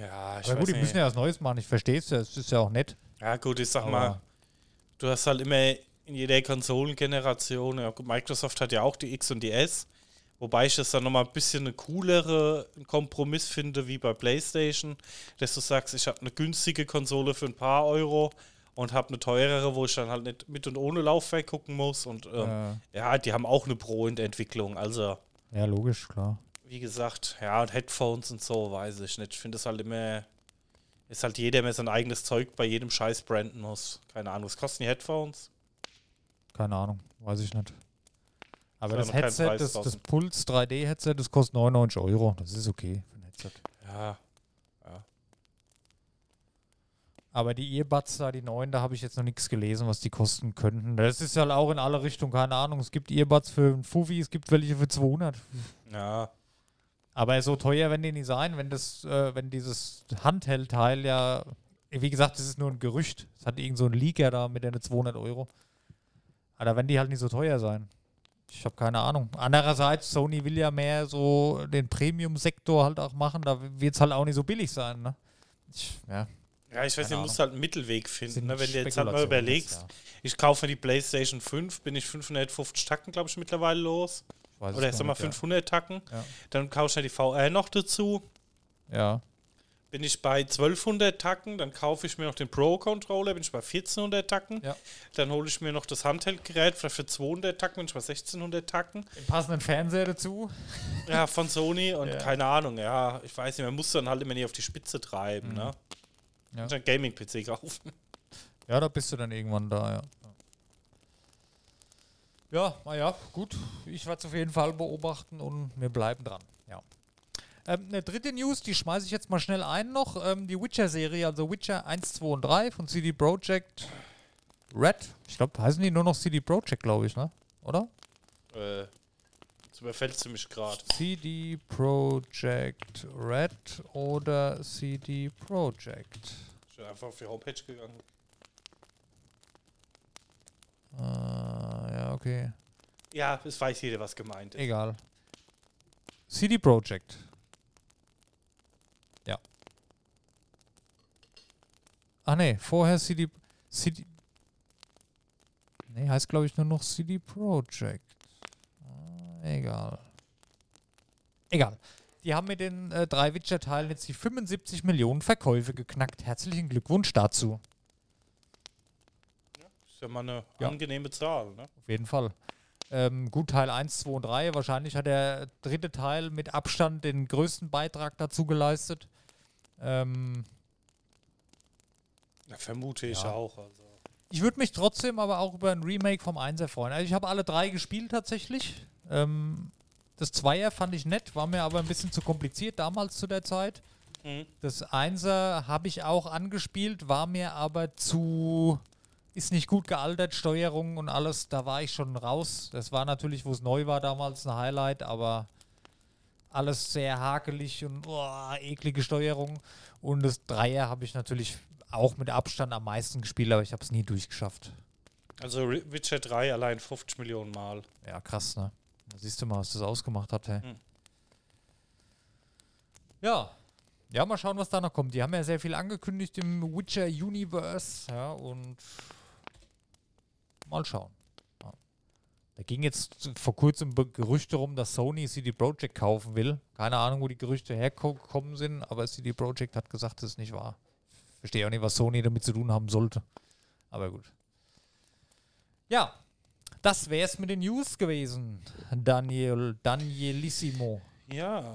Ja, ich Aber gut, die nicht. müssen ja was Neues machen, ich verstehe es ja, es ist ja auch nett. Ja, gut, ich sag Aber- mal, du hast halt immer in jeder Konsolengeneration, ja, Microsoft hat ja auch die X und die S, wobei ich das dann nochmal ein bisschen eine coolere Kompromiss finde wie bei PlayStation, dass du sagst, ich habe eine günstige Konsole für ein paar Euro und habe eine teurere, wo ich dann halt nicht mit und ohne Laufwerk gucken muss und ähm, Äh, ja, die haben auch eine Pro in der Entwicklung, also ja, logisch, klar. wie gesagt, ja, und Headphones und so, weiß ich nicht. Ich finde es halt immer, ist halt jeder mehr sein eigenes Zeug bei jedem Scheiß branden muss. Keine Ahnung, was kosten die Headphones? Keine Ahnung, weiß ich nicht. Aber das ja kein Headset, das, das. Puls 3D-Headset, das kostet 99 Euro. Das ist okay für ein Headset. Ja, Aber die Earbuds da, die neuen, da habe ich jetzt noch nichts gelesen, was die kosten könnten. Das ist halt auch in alle Richtungen, keine Ahnung. Es gibt Earbuds für einen Fuffi, es gibt welche für 200. ja, Aber so teuer werden die nicht sein, wenn das, äh, wenn dieses Handheld-Teil ja, wie gesagt, das ist nur ein Gerücht. Es hat irgend so ein Leaker da mit den 200 Euro. Aber da werden die halt nicht so teuer sein. Ich habe keine Ahnung. Andererseits, Sony will ja mehr so den Premium-Sektor halt auch machen. Da wird es halt auch nicht so billig sein, ne? Ich, ja, ja, ich weiß, du musst halt einen Mittelweg finden. Ne? Wenn du jetzt halt mal überlegst, ja. ich kaufe die PlayStation 5, bin ich 550 Tacken, glaube ich, mittlerweile los. Weiß Oder ich sag mal nicht, ja. 500 Tacken. Ja. Dann kaufe ich ja die VR noch dazu. Ja. Bin ich bei 1200 Tacken, dann kaufe ich mir noch den Pro-Controller, bin ich bei 1400 Tacken. Ja. Dann hole ich mir noch das Handheld-Gerät, vielleicht für 200 Tacken, bin ich bei 1600 Tacken. Den passenden Fernseher dazu. Ja, von Sony und Ja. keine Ahnung, ja, ich weiß nicht, man muss dann halt immer nicht auf die Spitze treiben, ne? Mhm. Ja. Und einen Gaming-PC kaufen. Ja, da bist du dann irgendwann da, ja. Ja, naja, gut. Ich werde es auf jeden Fall beobachten und wir bleiben dran. Ja. Ähm, eine dritte News, die schmeiße ich jetzt mal schnell ein noch. Ähm, die Witcher-Serie, also Witcher 1, 2 und 3 von CD Projekt Red. Ich glaube, heißen die nur noch CD Projekt, glaube ich, ne? Oder? Äh, jetzt überfällst du mich gerade. CD Projekt Red oder CD Projekt? Ich bin einfach auf die Homepage gegangen. Äh, ja, okay. Ja, es weiß jeder, was gemeint ist. Egal. CD Projekt. Ja. Ach nee, vorher CD. CD. Nee, heißt glaube ich nur noch CD Projekt. Ah, egal. Egal. Die haben mit den äh, drei Witcher-Teilen jetzt die 75 Millionen Verkäufe geknackt. Herzlichen Glückwunsch dazu. Ist ja mal eine Ja. angenehme Zahl, ne? Auf jeden Fall. Ähm, gut, Teil 1, 2 und 3. Wahrscheinlich hat der dritte Teil mit Abstand den größten Beitrag dazu geleistet. Ähm, Ja, vermute ich Ja. auch. Also. ich würde mich trotzdem aber auch über ein Remake vom 1er freuen. Also ich habe alle drei gespielt tatsächlich. Ähm, Das Zweier fand ich nett, war mir aber ein bisschen zu kompliziert damals zu der Zeit. Mhm. Das Einser habe ich auch angespielt, war mir aber zu. Ist nicht gut gealtert, Steuerung und alles, da war ich schon raus. Das war natürlich, wo es neu war damals, ein Highlight, aber alles sehr hakelig und oh, eklige Steuerung. Und das Dreier habe ich natürlich auch mit Abstand am meisten gespielt, aber ich habe es nie durchgeschafft. Also Witcher 3 allein 50 Millionen Mal. Ja, krass, ne? Da siehst du mal, was das ausgemacht hat, hey. Hm. Ja. Ja, mal schauen, was da noch kommt. Die haben ja sehr viel angekündigt im Witcher Universe, ja, und mal schauen. Ja. Da ging jetzt vor kurzem Gerüchte rum, dass Sony CD Projekt kaufen will. Keine Ahnung, wo die Gerüchte hergekommen sind, aber CD Projekt hat gesagt, das ist nicht wahr. Verstehe auch nicht, was Sony damit zu tun haben sollte. Aber gut. Ja, das wär's mit den News gewesen. Daniel, Danielissimo. Ja.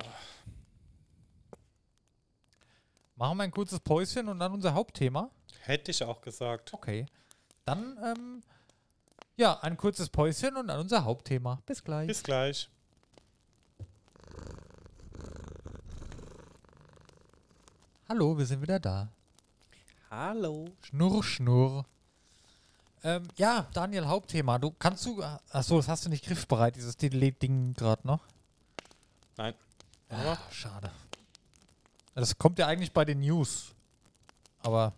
Machen wir ein kurzes Päuschen und dann unser Hauptthema. Hätte ich auch gesagt. Okay. Dann, ähm, ja, ein kurzes Päuschen und dann unser Hauptthema. Bis gleich. Bis gleich. Hallo, wir sind wieder da. Hallo. Schnurr, schnurr. Ähm, ja, Daniel, Hauptthema. Du kannst du. Achso, das hast du nicht griffbereit, dieses Ding gerade noch. Nein. Aber Ah, schade. Das kommt ja eigentlich bei den News. Aber.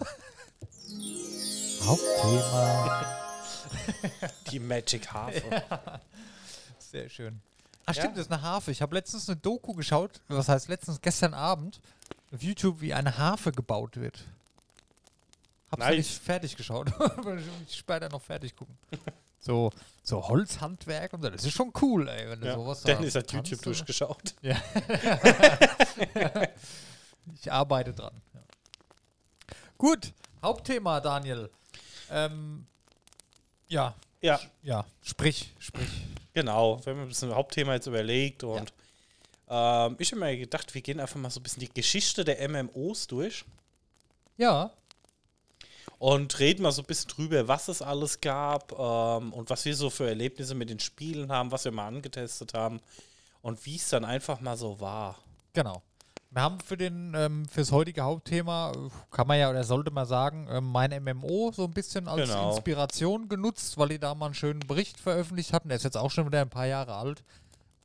[laughs] Hauptthema. die Magic Harfe. [laughs] Sehr schön. Ach Ja. stimmt, das ist eine Harfe. Ich habe letztens eine Doku geschaut, was heißt letztens, gestern Abend, auf YouTube, wie eine Harfe gebaut wird. Hab's ja Nice. nicht fertig geschaut, [laughs] ich später noch fertig gucken. [laughs] So, so Holzhandwerk und so, das ist schon cool, ey, wenn du Ja. sowas Dennis hat YouTube oder? durchgeschaut. [laughs] Ich arbeite dran. Ja. Gut, Hauptthema, Daniel. Ähm, ja, Ja, ja, sprich, sprich. Genau. Wir haben ein bisschen Hauptthema jetzt überlegt und ähm, ich habe mir gedacht, wir gehen einfach mal so ein bisschen die Geschichte der MMOs durch Ja, und reden mal so ein bisschen drüber, was es alles gab ähm, und was wir so für Erlebnisse mit den Spielen haben, was wir mal angetestet haben und wie es dann einfach mal so war. Genau. Wir haben für den ähm, fürs heutige Hauptthema, äh, kann man ja oder sollte man sagen, ähm, mein MMO so ein bisschen als Genau. Inspiration genutzt, weil die da mal einen schönen Bericht veröffentlicht hatten. Der ist jetzt auch schon wieder ein paar Jahre alt.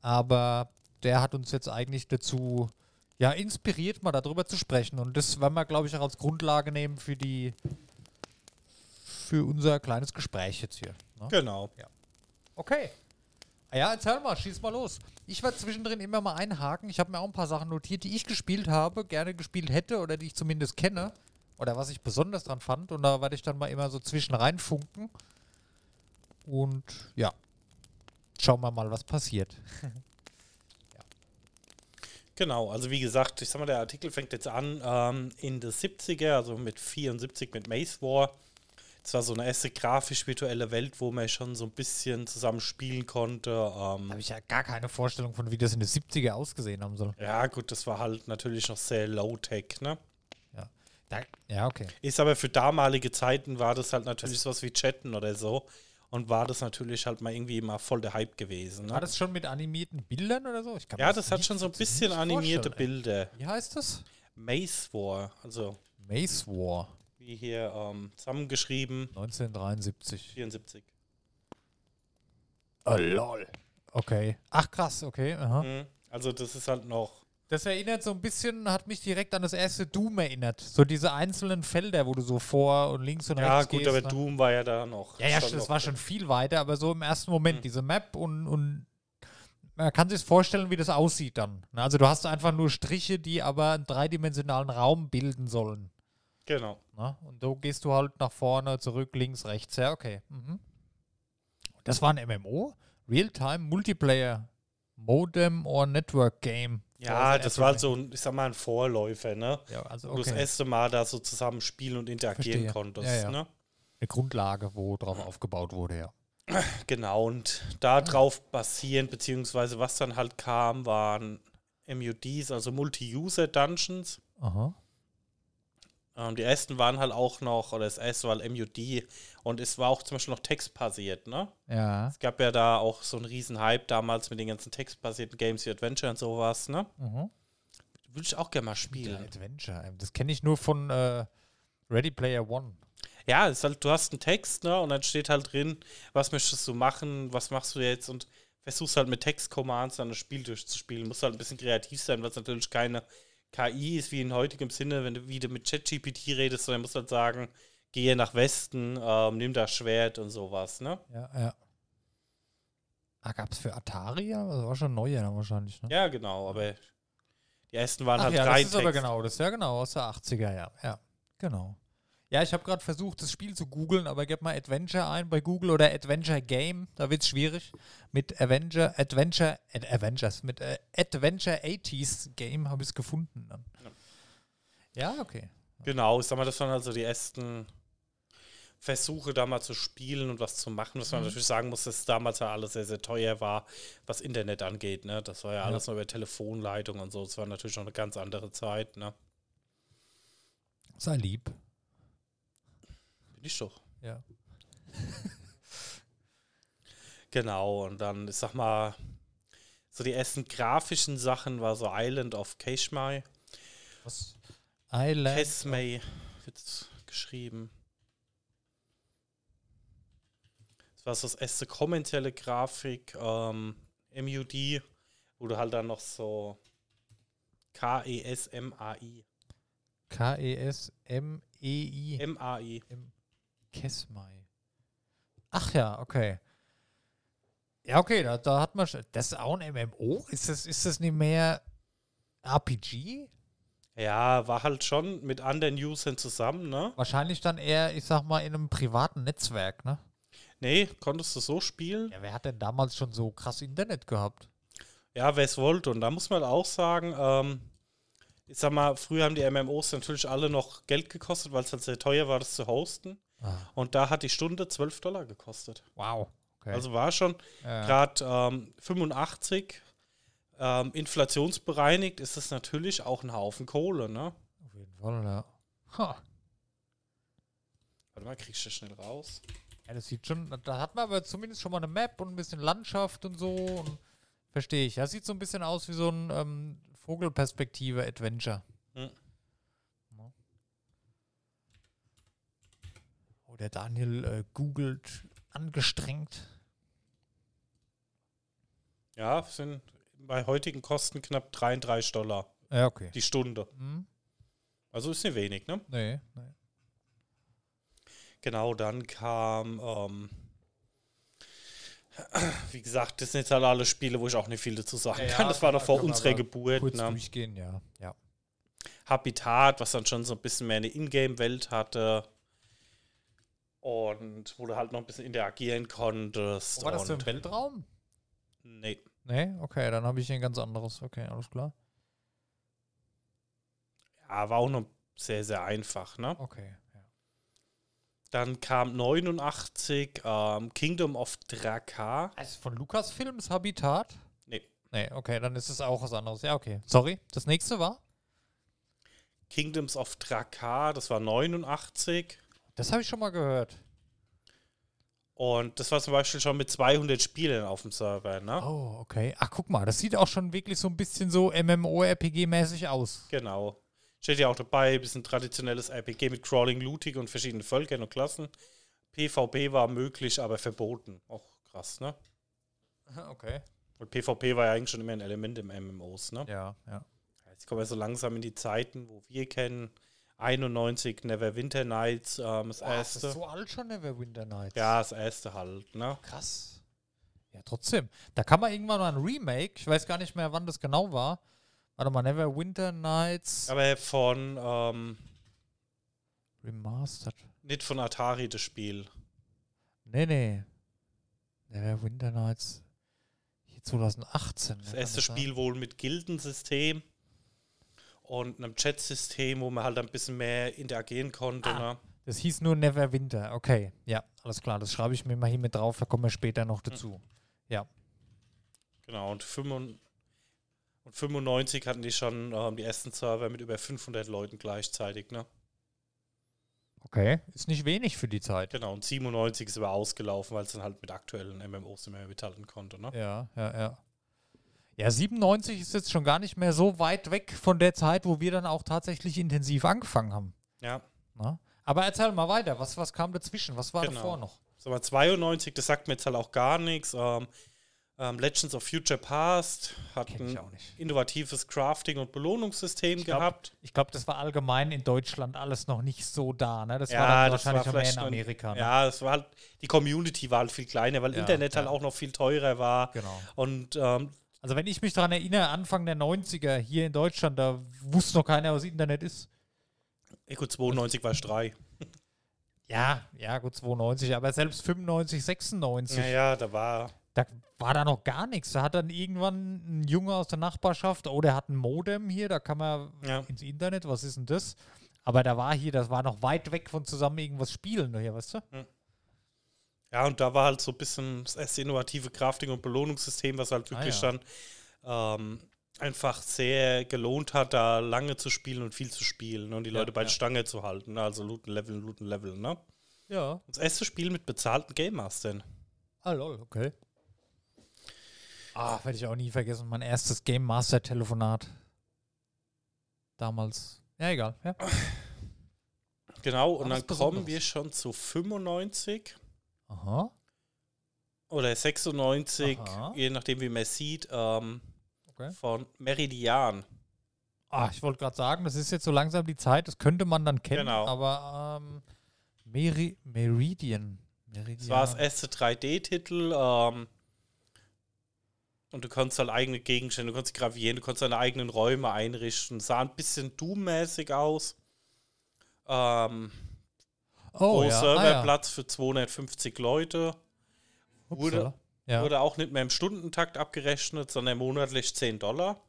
Aber der hat uns jetzt eigentlich dazu ja, inspiriert, mal darüber zu sprechen. Und das werden wir, glaube ich, auch als Grundlage nehmen für die für unser kleines Gespräch jetzt hier. Ne? Genau. Okay. Ja, erzähl mal, schieß mal los. Ich werde zwischendrin immer mal einhaken. Ich habe mir auch ein paar Sachen notiert, die ich gespielt habe, gerne gespielt hätte oder die ich zumindest kenne. Oder was ich besonders dran fand. Und da werde ich dann mal immer so zwischen reinfunken. Und ja, schauen wir mal, was passiert. [laughs] Genau, also wie gesagt, ich sag mal, der Artikel fängt jetzt an ähm, in den 70er, also mit 74 mit Maze War. Es war so eine erste grafisch-virtuelle Welt, wo man schon so ein bisschen zusammen spielen konnte. Da Ähm, habe ich ja gar keine Vorstellung von, wie das in den 70er ausgesehen haben soll. ja, gut, das war halt natürlich noch sehr low-tech, ne? Ja, da, ja okay. Ist aber für damalige Zeiten war das halt natürlich sowas wie Chatten oder so. Und war das natürlich halt mal irgendwie mal voll der Hype gewesen. Ne? War das schon mit animierten Bildern oder so? Ich kann mir ja, das hat nicht- schon so ein bisschen animierte. Bilder. Wie heißt das? Maze War, also Maze War hier ähm, zusammengeschrieben, 1973. 74. Oh, lol. Okay. Ach krass, okay. Aha. Mhm. Also das ist halt noch. Das erinnert so ein bisschen, hat mich direkt an das erste Doom erinnert. So diese einzelnen Felder, wo du so vor und links und Ja, rechts gut, gehst. aber ne? Doom war ja da noch. Ja, ja, das war schon viel weiter, aber so im ersten Moment Mhm. diese Map und, und man kann sich vorstellen, wie das aussieht dann. Ne, Also du hast einfach nur Striche, die aber einen dreidimensionalen Raum bilden sollen. Genau. Ne? Und so gehst du halt nach vorne, zurück, links, rechts. Ja, okay. Mhm. Das war ein MMO? Real-Time Multiplayer Modem or Network Game. Ja, Also das war halt so ein, ich sag mal, ein Vorläufer, ne? Ja, also Wo du das okay. erste Mal da so zusammen spielen und interagieren Verstehe. konntest, Ja, ja. ne? Eine Grundlage, wo drauf aufgebaut wurde, ja. Genau, und darauf basierend, beziehungsweise was dann halt kam, waren MUDs, also Multi-User-Dungeons. Aha. Ähm, die ersten waren halt auch noch, oder das erste war halt MUD und es war auch zum Beispiel noch textbasiert, ne? Ja. Es gab ja da auch so einen riesen Hype damals mit den ganzen textbasierten Games wie Adventure und sowas, ne? Mhm. Würde ich auch gerne mal spielen. Adventure. ähm, Das kenne ich nur von äh, Ready Player One. Ja, es ist halt, du hast einen Text, ne? Und dann steht halt drin, was möchtest du machen, was machst du jetzt und versuchst halt mit Text-Commands dann das Spiel durchzuspielen. Musst halt ein bisschen kreativ sein, weil es natürlich keine KI ist wie in heutigem Sinne, wenn du wieder mit ChatGPT redest, sondern musst halt sagen, gehe nach Westen, ähm, nimm das Schwert und sowas, ne? Ja, ja. Ah, gab es für Atari? Ja, das war schon neu dann wahrscheinlich, ne? Ja, genau, aber die ersten waren Ach halt ja, rein das ist aber Text. genau, das ist ja genau aus der 80er, ja. Ja, genau. Ja, ich habe gerade versucht, das Spiel zu googeln, aber gib mal Adventure ein bei Google oder Adventure Game, da wird es schwierig. Mit Avenger, Adventure, Ad Avengers, mit äh, Adventure 80s Game habe ich es gefunden dann. Ja, okay. Genau, ich sag mal, das waren also die ersten Versuche, da mal zu spielen und was zu machen. Was man natürlich sagen muss, dass damals ja alles sehr, sehr teuer war, was Internet angeht. Ne? Das war ja, Ja. alles nur über Telefonleitung und so. Das war natürlich schon eine ganz andere Zeit. Ne? Sei lieb. Bin ich doch. Ja. [laughs] Genau, und dann, ich sag mal, so die ersten grafischen Sachen war so Island of Keshmai. Was? Island. Kesmay wird geschrieben. Das war so das erste kommerzielle Grafik, ähm, MUD, wo du halt dann noch so E K-E-S-M-A-I. K-E-S-M-E-I. M-A-I. Kesmai. Ach ja, okay. Ja, okay, da, da hat man schon. Das ist auch ein MMO? Ist das, ist das nicht mehr RPG? Ja, war halt schon mit anderen Usern zusammen, ne? Wahrscheinlich dann eher, ich sag mal, in einem privaten Netzwerk, ne? Nee, konntest du so spielen? Ja, wer hat denn damals schon so krass Internet gehabt? Ja, wer es wollte. Und da muss man auch sagen, ähm, ich sag mal, früher haben die MMOs natürlich alle noch Geld gekostet, weil es halt sehr teuer war, das zu hosten. Ah, Und da hat die Stunde 12 Dollar gekostet. wow. Okay. Also war schon ja. gerade ähm, 85 ähm, inflationsbereinigt, ist das natürlich auch ein Haufen Kohle, ne? auf jeden Fall, ja. Ha. Warte mal, kriegst du schnell raus? Ja, das sieht schon, da hat man aber zumindest schon mal eine Map und ein bisschen Landschaft und so. Verstehe ich. Das sieht so ein bisschen aus wie so ein ähm, Vogelperspektive-Adventure. Hm. Ja. Oh, der Daniel äh, googelt angestrengt. Ja, sind bei heutigen Kosten knapp 33 Dollar Ja, okay. die Stunde. Hm? Also ist nicht wenig, ne? Nee, nee. Genau, dann kam, ähm, [clears throat] wie gesagt, das sind jetzt halt alle Spiele, wo ich auch nicht viel dazu sagen Ja, kann. Das war man- vor unserer Geburt. Kurz Ne? durchgehen, ja. ja. Habitat, was dann schon so ein bisschen mehr eine Ingame-Welt hatte. Und wo du halt noch ein bisschen interagieren konntest. Wo war das im und Weltraum? Nee. Nee, okay, dann habe ich hier ein ganz anderes. Okay, alles klar. Ja, war auch noch sehr, sehr einfach, ne? Okay. Ja. Dann kam 89 ähm, Kingdom of Drakar. Also von Lucasfilms Habitat? Nee. Nee, okay, dann ist es auch was anderes. Ja, okay. Sorry. Das nächste war? Kingdoms of Drakar, das war 89. Das habe ich schon mal gehört. Und das war zum Beispiel schon mit 200 Spielern auf dem Server, ne? Oh, okay. Ach, guck mal, das sieht auch schon wirklich so ein bisschen so MMORPG-mäßig aus. Genau. Steht ja auch dabei, bisschen traditionelles RPG mit Crawling, Looting und verschiedenen Völkern und Klassen. PvP war möglich, aber verboten. Auch krass, ne? Okay. Und PvP war ja eigentlich schon immer ein Element im MMOs, ne? Ja, ja. Jetzt kommen wir so langsam in die Zeiten, wo wir kennen. 91 Neverwinter Nights, ähm, das Boah, ist erste. das so alt schon, Neverwinter Nights? ja, das erste halt, ne? Krass. Ja, trotzdem. Da kann man irgendwann mal ein Remake, ich weiß gar nicht mehr, wann das genau war. Warte mal, Neverwinter Nights Aber von, ähm, Remastered. nicht von Atari das Spiel. Nee, nee. Neverwinter Nights hier 2018. Das erste Spiel wohl mit Gildensystem und einem Chat-System, wo man halt ein bisschen mehr interagieren konnte. Ah. Ne? Das hieß nur Neverwinter. Okay, ja, alles klar. Das schreibe ich mir mal hier mit drauf, da kommen wir später noch dazu. Ja. Genau, und, 95 und 95 hatten die schon ähm, die ersten Server mit über 500 Leuten gleichzeitig. Ne? Okay, ist nicht wenig für die Zeit. Genau, und 97 ist aber ausgelaufen, weil es dann halt mit aktuellen MMOs nicht mehr mithalten konnte. Ne? Ja, ja, ja. Ja, 97 ist jetzt schon gar nicht mehr so weit weg von der Zeit, wo wir dann auch tatsächlich intensiv angefangen haben. Ja. Na? Aber erzähl mal weiter, was, was kam dazwischen? Was war Genau. davor noch? So, aber 92, das sagt mir jetzt halt auch gar nichts. Ähm, ähm, Legends of Future Past hat ich ein innovatives Crafting- und Belohnungssystem glaub, gehabt. Ich glaube, das war allgemein in Deutschland alles noch nicht so da. Ne? Das Ja, war dann das war wahrscheinlich noch mehr in Amerika. Ne? Ja, es war halt, die Community war halt viel kleiner, weil Ja, Internet halt ja. auch noch viel teurer war. Genau. Und ähm, Also wenn ich mich daran erinnere, Anfang der 90er hier in Deutschland, da wusste noch keiner, was Internet ist. Eco 92 war drei. [laughs] Ja, ja, gut, 92, aber selbst 95, 96, Ja, ja, da war. da war da noch gar nichts. Da hat dann irgendwann ein Junge aus der Nachbarschaft, oh, der hat ein Modem hier, da kann man Ja. ins Internet, was ist denn das? Aber da war hier, das war noch weit weg von zusammen irgendwas spielen, hier, weißt du? Ja, und da war halt so ein bisschen das erste innovative Crafting- und Belohnungssystem, was halt wirklich Ah, ja. dann ähm, einfach sehr gelohnt hat, da lange zu spielen und viel zu spielen ne, und die Ja, Leute bei der ja. Stange zu halten. Ne? Also looten, leveln, looten, leveln. Ne? Ja. Das erste Spiel mit bezahlten Game Mastern. Ah, lol, okay. Ah, werde ich auch nie vergessen, mein erstes Game Master Telefonat. Damals. Ja, egal. Ja. Genau, und was dann kommen wir schon zu 95 Aha. oder 96, Aha. je nachdem, wie man sieht, ähm, Okay. von Meridian. Ah, ich wollte gerade sagen, das ist jetzt so langsam die Zeit, das könnte man dann kennen, Genau. aber ähm, Meri Meridian. Meridian. Das war das erste 3D-Titel. Ähm, und du konntest halt eigene Gegenstände, du konntest gravieren, du konntest deine eigenen Räume einrichten. Sah ein bisschen Doom-mäßig aus. Ähm, oh, ja. Serverplatz für 250 Leute. Ah, wurde- ja. Wurde auch nicht mehr im Stundentakt abgerechnet, sondern monatlich 10 Dollar.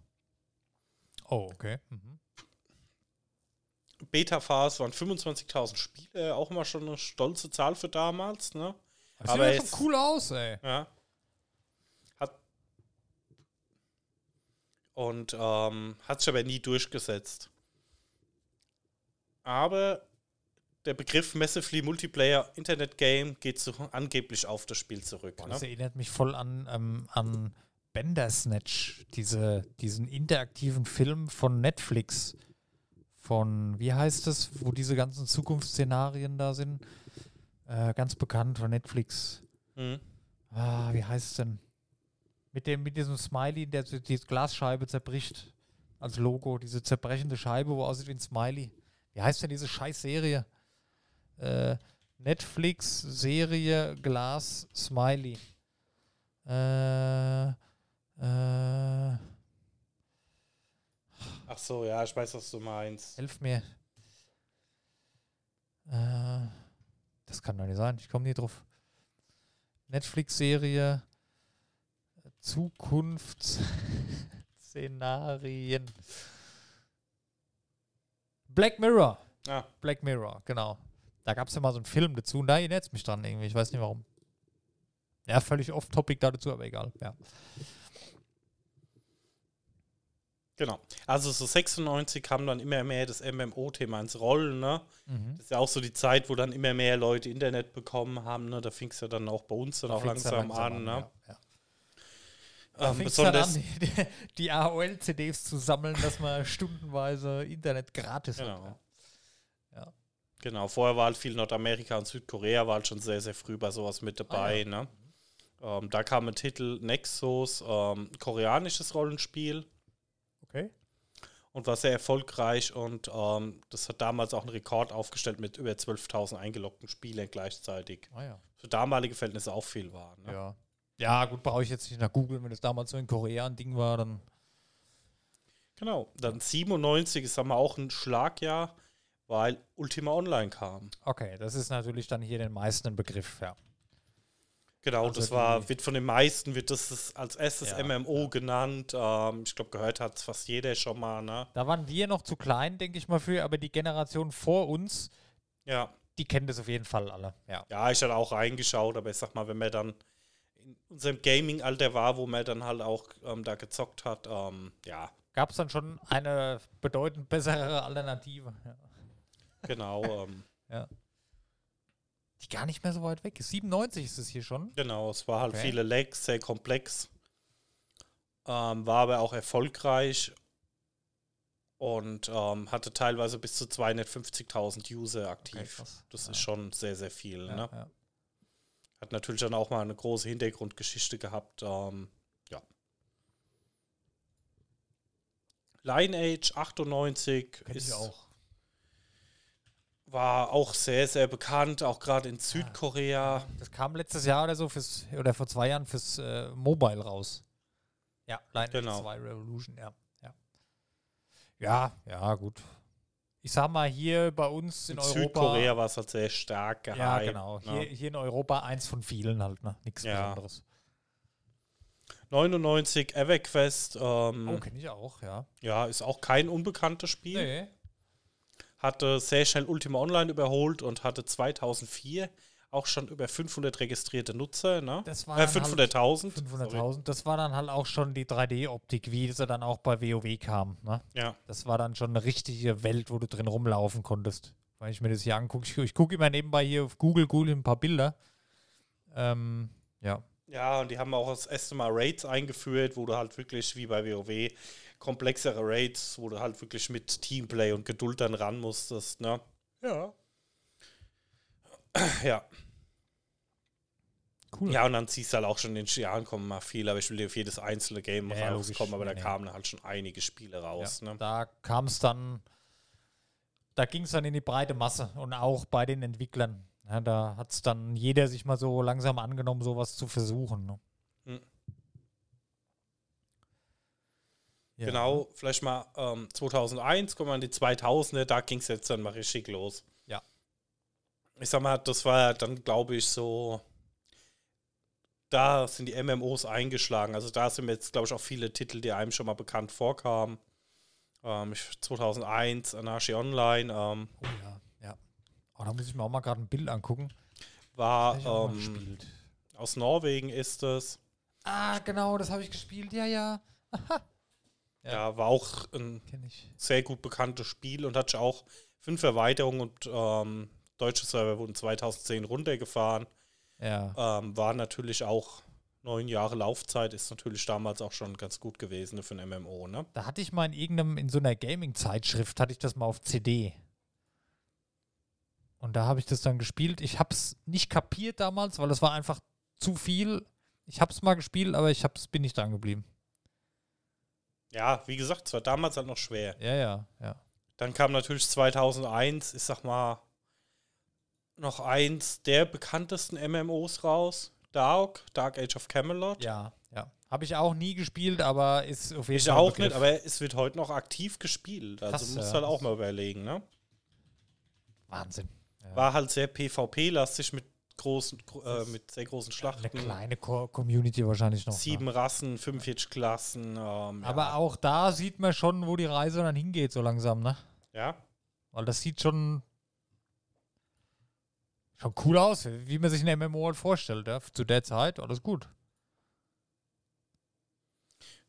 Oh, okay. Mhm. Beta-Phase waren 25.000 Spiele, auch immer schon eine stolze Zahl für damals. Ne? Das Aber sieht ja schon cool aus, ey. Ja. Hat und ähm, hat sich aber nie durchgesetzt. Aber der Begriff Massively Multiplayer Internet Game geht so angeblich auf das Spiel zurück. Boah, Ne? das erinnert mich voll an, ähm, an Bandersnatch, diese, diesen interaktiven Film von Netflix. Von, wie heißt es, wo diese ganzen Zukunftsszenarien da sind? Äh, ganz bekannt von Netflix. Mhm. Ah, wie heißt es denn? Mit, dem, mit diesem Smiley, der die Glasscheibe zerbricht. Als Logo, diese zerbrechende Scheibe, wo aussieht wie ein Smiley. Wie heißt denn diese Scheiß-Serie? Äh, Netflix-Serie Glas Smiley. Äh, äh, Ach so, ja, ich weiß, was du meinst. helf mir. Äh, das kann doch nicht sein, ich komme nie drauf. Netflix-Serie Zukunftsszenarien. [laughs] Black Mirror. Ah, Black Mirror, genau. Da gab es ja mal so einen Film dazu und da erinnert es mich dran irgendwie. Ich weiß nicht warum. Ja, völlig off-topic da dazu, aber egal. Ja. genau. Also so 96 kam dann immer mehr das MMO-Thema ins Rollen. Ne? Mhm. Das ist ja auch so die Zeit, wo dann immer mehr Leute Internet bekommen haben. Ne? Da fing es ja dann auch bei uns dann auch fing's ja langsam, an. Ne? ja, ja. Da Ähm, dann besonders, an, die, die AOL-CDs zu sammeln, dass man stundenweise Internet gratis Genau. hat. Ja. Genau, vorher war halt viel Nordamerika und Südkorea, war halt schon sehr, sehr früh bei sowas mit dabei. Ah, ne? ähm, da kam ein Titel Nexus, ähm, koreanisches Rollenspiel Okay. und war sehr erfolgreich und ähm, das hat damals auch einen Rekord aufgestellt mit über 12.000 eingeloggten Spielern gleichzeitig. Ah ja. Für damalige Verhältnisse auch viel war. Ne? Ja. Ja, gut, brauche ich jetzt nicht nach googeln, wenn das damals so in Korea ein Ding war, dann. Genau, dann 97 ist sagen wir, auch ein Schlagjahr, weil Ultima Online kam. Okay, das ist natürlich dann hier den meisten ein Begriff, ja. Genau, Also das war, wird von den meisten wird das als erstes Ja, MMO genannt. Ähm, ich glaube, gehört hat es fast jeder schon mal, ne? Da waren wir noch zu klein, denke ich mal, für, aber die Generation vor uns, Ja. die kennen das auf jeden Fall alle. Ja. Ja, ich hatte auch reingeschaut, aber ich sag mal, wenn man dann in unserem Gaming-Alter war, wo man dann halt auch ähm, da gezockt hat, ähm, ja, Gab es dann schon eine bedeutend bessere Alternative. Ja. Genau. ähm, Ja. die gar nicht mehr so weit weg ist. 97 ist es hier schon. Genau, es war halt Okay. viele Lags, sehr komplex. Ähm, war aber auch erfolgreich und ähm, hatte teilweise bis zu 250.000 User aktiv. krass. das Ja. ist schon sehr, sehr viel. Ja, ne? ja. Hat natürlich dann auch mal eine große Hintergrundgeschichte gehabt. Ähm, ja. Lineage 98 Kenn ist auch. War auch sehr, sehr bekannt, auch gerade in Südkorea. Das kam letztes Jahr oder so fürs, oder vor zwei Jahren fürs äh, Mobile raus. Ja, Lineage Genau. 2 Revolution, ja. Ja, ja, ja, gut. Ich sag mal, hier bei uns in, In Europa. Südkorea war es halt sehr stark gehypt. Ja, genau. ne? Hier, hier in Europa eins von vielen halt, ne? Nichts Ja. Besonderes. 99 EverQuest, ähm, Oh, kenne ich auch, ja. ja, ist auch kein unbekanntes Spiel. Nee. Hatte sehr schnell Ultima Online überholt und hatte 2004 auch schon über 500 registrierte Nutzer, ne? Das war Äh, dann halt 500.000. sorry. 500.000. Das war dann halt auch schon die 3D-Optik, wie sie dann auch bei WoW kam, ne? Ja, Das war dann schon eine richtige Welt, wo du drin rumlaufen konntest. Wenn ich mir das hier angucke, ich, ich gucke immer nebenbei hier auf Google, Google ein paar Bilder. Ähm, ja. ja, und die haben auch das erste Mal Raids eingeführt, wo du halt wirklich wie bei WoW komplexere Raids, wo du halt wirklich mit Teamplay und Geduld dann ran musstest, ne? Ja. [clears throat] Ja. Cool. Ja, und dann siehst du halt auch schon in den Jahren kommen mal viele, aber ich will dir auf jedes einzelne Game Ja, rauskommen, aber da nee. kamen halt schon einige Spiele raus, ja. ne? Da kam es dann, da ging es dann in die breite Masse und auch bei den Entwicklern. Ja, da hat es dann jeder sich mal so langsam angenommen, sowas zu versuchen. Ne? Ja. Genau, vielleicht mal ähm, 2001, kommen wir an die 2000er, da ging es jetzt dann mal richtig los. Ja. Ich sag mal, das war dann, glaube ich, so, da sind die MMOs eingeschlagen. Also da sind jetzt, glaube ich, auch viele Titel, die einem schon mal bekannt vorkamen. Ähm, ich, 2001, Anarchy Online, ähm, Oh ja, ja. Oh, da muss ich mir auch mal gerade ein Bild angucken. war ähm, aus Norwegen ist es. Ah, genau, das habe ich gespielt. Ja, ja. [laughs] Ja. Ja. war auch ein sehr gut bekanntes Spiel und hat auch fünf Erweiterungen und ähm, deutsche Server wurden 2010 runtergefahren. Ja. Ähm, war natürlich auch neun Jahre Laufzeit, ist natürlich damals auch schon ganz gut gewesen für ein MMO, ne? Da hatte ich mal in irgendeinem, in so einer Gaming-Zeitschrift, hatte ich das mal auf CD. Und da habe ich das dann gespielt. Ich habe es nicht kapiert damals, weil es war einfach zu viel. Ich habe es mal gespielt, aber ich hab's, bin nicht dran geblieben. Ja, wie gesagt, es war damals halt noch schwer. Ja, ja, ja. Dann kam natürlich 2001, ich sag mal, noch eins der bekanntesten MMOs raus. Dark, Dark Age of Camelot. Ja, ja. Habe ich auch nie gespielt, aber ist auf jeden Ich Fall. ein auch nicht, aber es wird heute noch aktiv gespielt. Also Krass, musst ja. halt auch mal überlegen, ne? Wahnsinn. Ja. War halt sehr PvP-lastig mit großen, gro- äh, mit sehr großen Eine Schlachten. kleine Co Community wahrscheinlich noch. Sieben Ne? Rassen, 45 Klassen. Ähm, Aber ja. auch da sieht man schon, wo die Reise dann hingeht, so langsam, ne? Ja, Weil das sieht schon, schon cool aus, wie man sich ein MMO halt vorstellt, ja? Zu der Zeit, alles gut.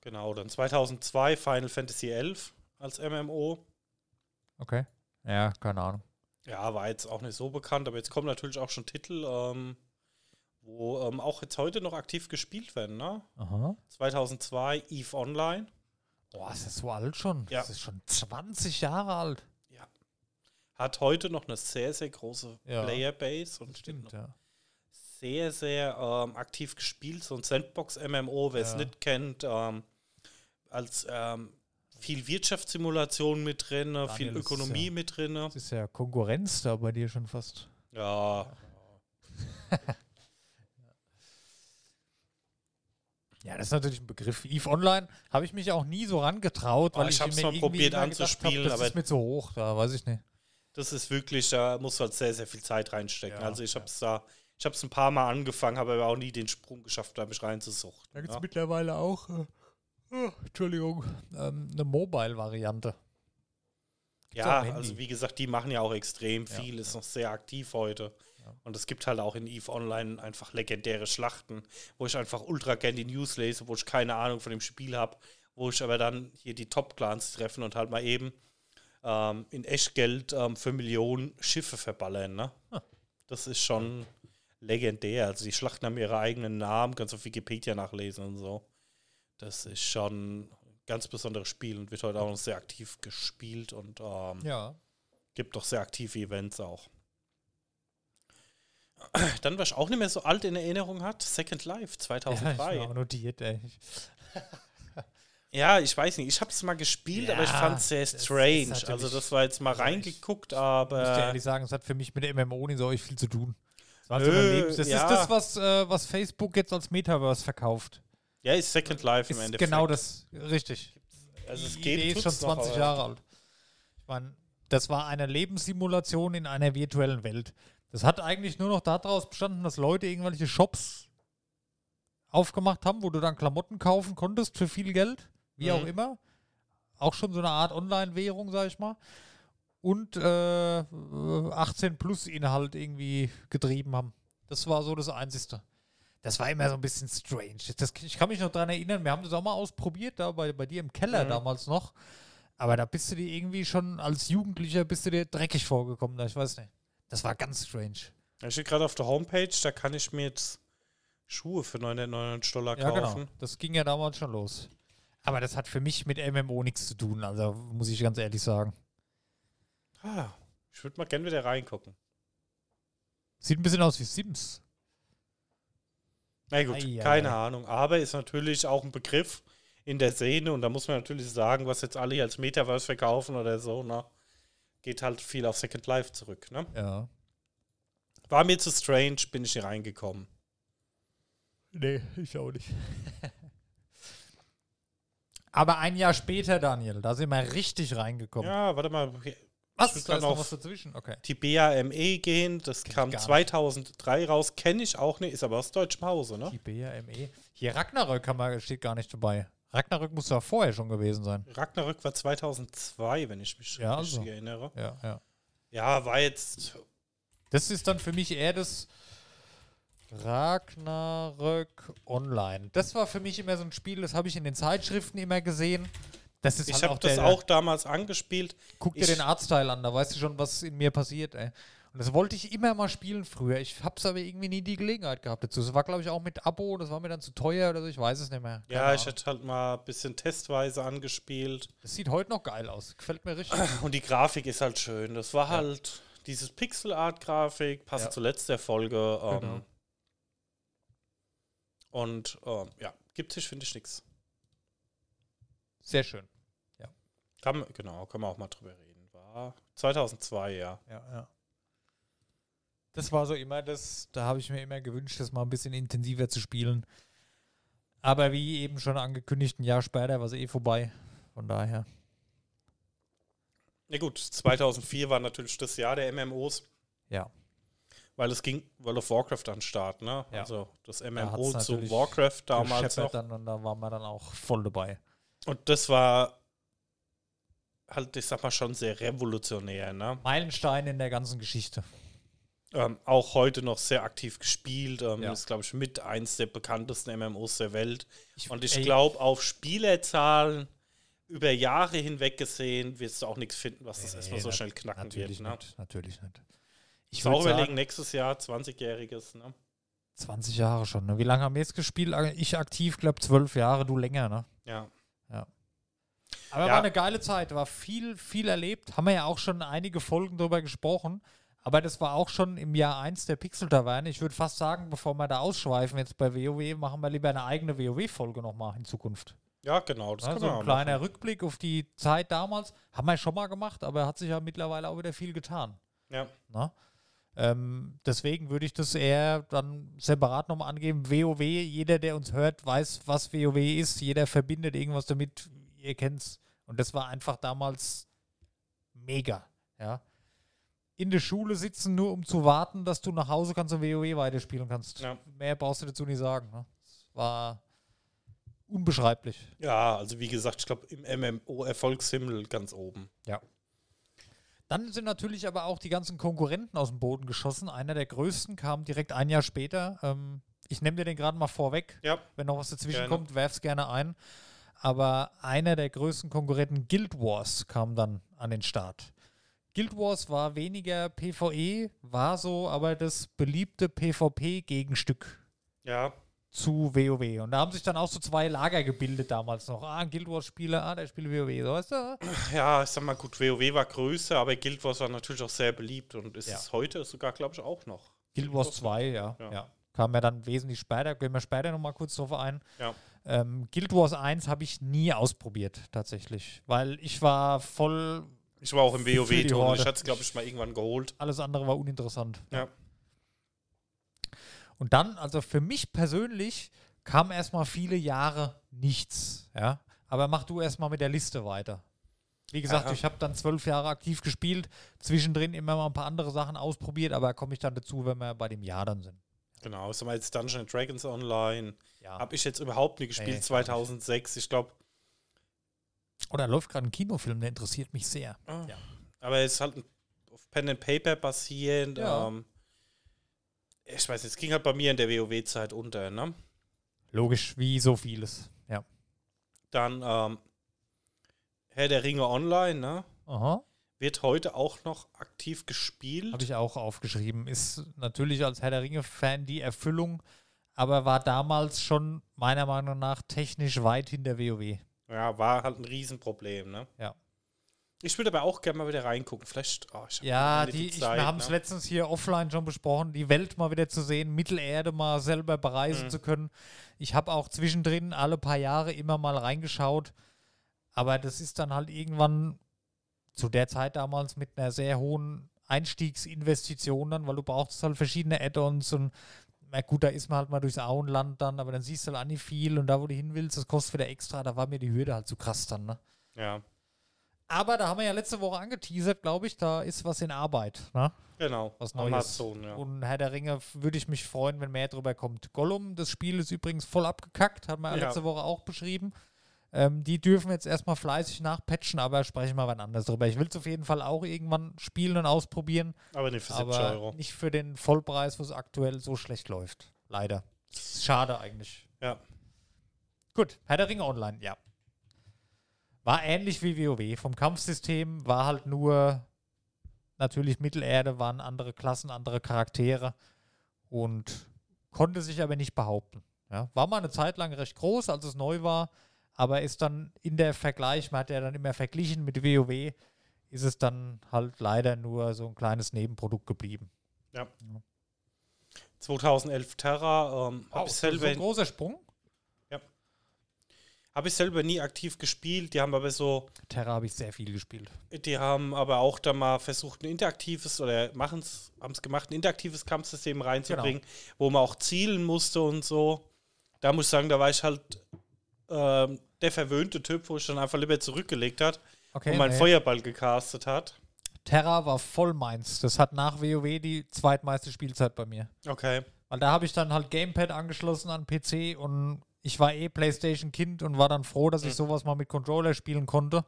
genau. Dann 2002 Final Fantasy XI als MMO. Okay. Ja, keine Ahnung. Ja, war jetzt auch nicht so bekannt, aber jetzt kommen natürlich auch schon Titel, ähm, wo ähm, auch jetzt heute noch aktiv gespielt werden. Ne? Aha. 2002 EVE Online. Boah, ist das so alt schon? Ja. Das ist schon 20 Jahre alt. Hat heute noch eine sehr, sehr große Ja. Playerbase und Stimmt, ja. sehr, sehr ähm, aktiv gespielt. So ein Sandbox-MMO, wer es Ja. nicht kennt, ähm, als ähm, viel Wirtschaftssimulation mit drin, ne, viel Daniel, das ist Ökonomie ja- mit drin. ne. Das ist ja Konkurrenz da bei dir schon fast. Ja, [laughs] Ja, das ist natürlich ein Begriff. EVE Online habe ich mich auch nie so rangetraut, Oh, weil ich ich, hab's mir mal probiert anzuspielen, hab, das aber- ist mir zu hoch, da weiß ich nicht. das ist wirklich, da musst du halt sehr, sehr viel Zeit reinstecken. Ja, also ich habe es da, ich habe es ein paar Mal angefangen, habe aber auch nie den Sprung geschafft, da mich reinzusuchten. Da gibt es ja. mittlerweile auch, äh, oh, Entschuldigung, ähm, eine Mobile-Variante. Ja, also wie gesagt, die machen ja auch extrem Ja, viel, ist noch sehr aktiv heute. Ja. Und es gibt halt auch in EVE Online einfach legendäre Schlachten, wo ich einfach ultra gern die News lese, wo ich keine Ahnung von dem Spiel habe, wo ich aber dann hier die Top-Clans treffen und halt mal eben ähm, in Echtgeld ähm, für Millionen Schiffe verballern. Ne? Ah. Das ist schon legendär. Also die Schlachten haben ihre eigenen Namen, kannst auf Wikipedia nachlesen und so. Das ist schon ein ganz besonderes Spiel und wird heute auch noch sehr aktiv gespielt und ähm, Ja. gibt doch sehr aktive Events auch. [clears throat] Dann, was ich auch nicht mehr so alt in Erinnerung hat, Second Life Ja, ich 2003. auch notiert, ey. Ja, ich weiß nicht, ich habe es mal gespielt, aber ich Ja, fand es sehr das strange. natürlich- also das war jetzt mal reingeguckt, Ich muss dir aber ehrlich sagen, es hat für mich mit der MMO nicht so viel zu tun. Das, Nö, das ja. ist das, was, äh, was Facebook jetzt als Metaverse verkauft. Ja, ist Second Life im Ist Endeffekt. genau das, richtig. Also es Die geht Idee ist schon noch, 20 aber- Jahre alt. Ich meine, das war eine Lebenssimulation in einer virtuellen Welt. Das hat eigentlich nur noch daraus bestanden, dass Leute irgendwelche Shops aufgemacht haben, wo du dann Klamotten kaufen konntest für viel Geld, wie Mhm. auch immer. Auch schon so eine Art Online-Währung, sag ich mal. Und äh, 18 plus Inhalt irgendwie getrieben haben. Das war so das Einzige. Das war immer so ein bisschen strange. Das, ich kann mich noch daran erinnern, wir haben das auch mal ausprobiert, da bei, bei dir im Keller Mhm. damals noch. Aber da bist du dir irgendwie schon als Jugendlicher bist du dir dreckig vorgekommen, da ich weiß nicht. Das war ganz strange. Ich stehe gerade auf der Homepage, da kann ich mir jetzt Schuhe für 999 Dollar Ja, kaufen. genau. Das ging ja damals schon los. Aber das hat für mich mit MMO nichts zu tun, also muss ich ganz ehrlich sagen. Ah, ich würde mal gerne wieder reingucken. Sieht ein bisschen aus wie Sims. Na gut, Ei, ei, keine ei. Ahnung. Aber ist natürlich auch ein Begriff in der Szene und da muss man natürlich sagen, was jetzt alle hier als Metaverse verkaufen oder so, ne? Geht halt viel auf Second Life zurück, ne? Ja. War mir zu strange, bin ich hier reingekommen. Nee, ich auch nicht. [laughs] Aber ein Jahr später, Daniel, da sind wir richtig reingekommen. Ja, warte mal. Was? ich Da ist noch was dazwischen? Okay. Die BAME gehen, das Kenn kam gar nicht. 2003 raus, kenne ich auch nicht, ist aber aus deutschem Hause, ne? Die BRME. Hier Ragnarök haben wir, steht gar nicht dabei. Ragnarök muss ja vorher schon gewesen sein. Ragnarök war 2002, wenn ich mich Ja, richtig also. erinnere. Ja, ja. Ja, war jetzt. Das ist dann für mich eher das Ragnarök Online. Das war für mich immer so ein Spiel, das habe ich in den Zeitschriften immer gesehen. Das ist Ich halt habe das der, auch damals angespielt. Guck dir ich- den Artstyle an, da weißt du schon, was in mir passiert, ey. Und das wollte ich immer mal spielen früher. Ich hab's aber irgendwie nie die Gelegenheit gehabt dazu. Das war, glaube ich, auch mit Abo, das war mir dann zu teuer oder so, ich weiß es nicht mehr. Keine Ja, ich hätte halt mal ein bisschen testweise angespielt. Das sieht heute noch geil aus. Gefällt mir richtig. Und die Grafik ist halt schön. Das war halt dieses Pixel-Art-Grafik, passt Ja. zur letzten Folge. Ähm, Genau. Und ähm, ja, gibt sich, finde ich, nichts. Sehr schön. Kann, genau, kann man auch mal drüber reden. War 2002, ja. Ja, ja. Das war so immer das, da habe ich mir immer gewünscht, das mal ein bisschen intensiver zu spielen. Aber wie eben schon angekündigt, ein Jahr später war es eh vorbei. Von daher. Ja gut, 2004 war natürlich das Jahr der MMOs, Ja. weil es ging World of Warcraft an den Start, ne? Ja. Also das Da MMO hat's zu Warcraft damals noch. Dann, und da waren wir dann auch voll dabei. Und das war halt, ich sag mal, schon sehr revolutionär, ne? Meilenstein in der ganzen Geschichte. Ähm, auch heute noch sehr aktiv gespielt. Ähm, Ja. Ist, glaube ich, mit eins der bekanntesten MMOs der Welt. Ich- Und ich glaube, auf Spielerzahlen über Jahre hinweg gesehen, wirst du auch nichts finden, was das erstmal so nat- schnell knacken Natürlich wird. Ne? nicht. Natürlich nicht. Ich Ich will auch würde überlegen, nächstes Jahr 20-jähriges. Ne? 20 Jahre schon. Ne? Wie lange haben wir jetzt gespielt? Ich aktiv, glaube 12 Jahre, du länger, ne? Ja. Aber Ja. war eine geile Zeit, war viel, viel erlebt. Haben wir ja auch schon einige Folgen drüber gesprochen. Aber das war auch schon im Jahr 1 der Pixel-Taverne. Ich würde fast sagen, bevor wir da ausschweifen jetzt bei WoW, machen wir lieber eine eigene WoW-Folge nochmal in Zukunft. ja, genau. Das Ja, so ein kleiner machen. Rückblick auf die Zeit damals. Haben wir schon mal gemacht, aber hat sich ja mittlerweile auch wieder viel getan. Ja. Ähm, deswegen würde ich das eher dann separat nochmal angeben. WoW, jeder, der uns hört, weiß, was WoW ist. Jeder verbindet irgendwas damit. Ihr kennt's. Und das war einfach damals mega. Ja. In der Schule sitzen, nur um zu warten, dass du nach Hause kannst und WoW weiterspielen kannst. Ja. Mehr brauchst du dazu nicht sagen. Ne? Das war unbeschreiblich. ja, also wie gesagt, ich glaube, im MMO-Erfolgshimmel ganz oben. Dann sind natürlich aber auch die ganzen Konkurrenten aus dem Boden geschossen. Einer der größten kam direkt ein Jahr später. Ähm, ich nehme dir den gerade mal vorweg. Ja. Wenn noch was dazwischen Gerne. kommt, werf's gerne ein. Aber einer der größten Konkurrenten, Guild Wars, kam dann an den Start. Guild Wars war weniger PvE, war so aber das beliebte PvP-Gegenstück Ja, zu WoW. Und da haben sich dann auch so zwei Lager gebildet damals noch. Ah, ein Guild Wars-Spieler, ah, der spielt WoW, so weißt du? ja, ich sag mal, gut, WoW war größer, aber Guild Wars war natürlich auch sehr beliebt und ist Ja. es heute sogar, glaube ich, auch noch. Guild Wars 2, ja, Ja. ja. Kam ja dann wesentlich später, gehen wir später nochmal kurz drauf ein. Ja. Ähm, Guild Wars 1 habe ich nie ausprobiert, tatsächlich. Weil ich war voll, Ich war auch im WoW-Ton. Ich hatte es, glaube ich, mal irgendwann geholt. alles andere war uninteressant. Ja. Und dann, also für mich persönlich, kam erstmal viele Jahre nichts. Ja. Aber mach du erstmal mit der Liste weiter. Wie gesagt, Aha. ich habe dann zwölf Jahre aktiv gespielt, zwischendrin immer mal ein paar andere Sachen ausprobiert, aber da komme ich dann dazu, wenn wir bei dem Jahr dann sind. Genau, sag mal jetzt Dungeons and Dragons Online. Ja. Habe ich jetzt überhaupt nie gespielt, Nee, gar nicht. 2006. Ich glaube, Oder läuft gerade ein Kinofilm, der interessiert mich sehr. Ah. Ja. aber es ist halt auf Pen and Paper basierend. Ja. Ähm, ich weiß nicht, es ging halt bei mir in der WoW-Zeit unter. Ne? Logisch, wie so vieles. Ja. Dann ähm, Herr der Ringe Online, ne? Aha. Wird heute auch noch aktiv gespielt. Habe ich auch aufgeschrieben. Ist natürlich als Herr der Ringe-Fan die Erfüllung, aber war damals schon meiner Meinung nach technisch weit hinter WoW. Ja, war halt ein Riesenproblem, ne? Ja. Ich würde aber auch gerne mal wieder reingucken. Vielleicht. Oh, ich hab Ja, die, ich, Zeit, wir haben es ne? letztens hier offline schon besprochen, die Welt mal wieder zu sehen, Mittelerde mal selber bereisen Mhm. zu können. Ich habe auch zwischendrin alle paar Jahre immer mal reingeschaut, aber das ist dann halt irgendwann zu der Zeit damals mit einer sehr hohen Einstiegsinvestition dann, weil du brauchst halt verschiedene Add-ons und na gut, da ist man halt mal durchs Auenland dann, aber dann siehst du halt auch nicht viel und da, wo du hin willst, das kostet wieder extra, da war mir die Hürde halt zu krass dann, ne? Ja, Aber da haben wir ja letzte Woche angeteasert, glaube ich, da ist was in Arbeit, ne? genau. Was Neues. Amazon, ja. Und Herr der Ringe würde ich mich freuen, wenn mehr drüber kommt. Gollum, das Spiel ist übrigens voll abgekackt, hat man ja Ja. letzte Woche auch beschrieben. Ähm, die dürfen jetzt erstmal fleißig nachpatchen, aber sprechen wir wann anders drüber. Ich will es auf jeden Fall auch irgendwann spielen und ausprobieren, Aber nicht für 70 aber Euro. nicht für den Vollpreis, wo es aktuell so schlecht läuft. Leider. Schade eigentlich. Ja. Gut, Herr der Ringe Online, ja. War ähnlich wie WoW. Vom Kampfsystem war halt nur natürlich Mittelerde, waren andere Klassen, andere Charaktere und konnte sich aber nicht behaupten. Ja, war mal eine Zeit lang recht groß, als es neu war, aber ist dann in der Vergleich, man hat ja dann immer verglichen mit WoW, ist es dann halt leider nur so ein kleines Nebenprodukt geblieben. 2011 Terra. Ähm, Wow, Habe ich, so selber- ein großer Sprung. hab ich selber nie aktiv gespielt. Die haben aber so. Terra habe ich sehr viel gespielt. Die haben aber auch da mal versucht, ein interaktives oder machen's, haben es gemacht, ein interaktives Kampfsystem reinzubringen, Genau. wo man auch zielen musste und so. Da muss ich sagen, da war ich halt ähm, der verwöhnte Typ, wo ich dann einfach lieber zurückgelegt hat Okay, und meinen nee. Feuerball gecastet hat. Terra war voll meins. Das hat nach WoW die zweitmeiste Spielzeit bei mir. Okay. Weil da habe ich dann halt Gamepad angeschlossen an PC und ich war eh PlayStation-Kind und war dann froh, dass ich Mhm. sowas mal mit Controller spielen konnte.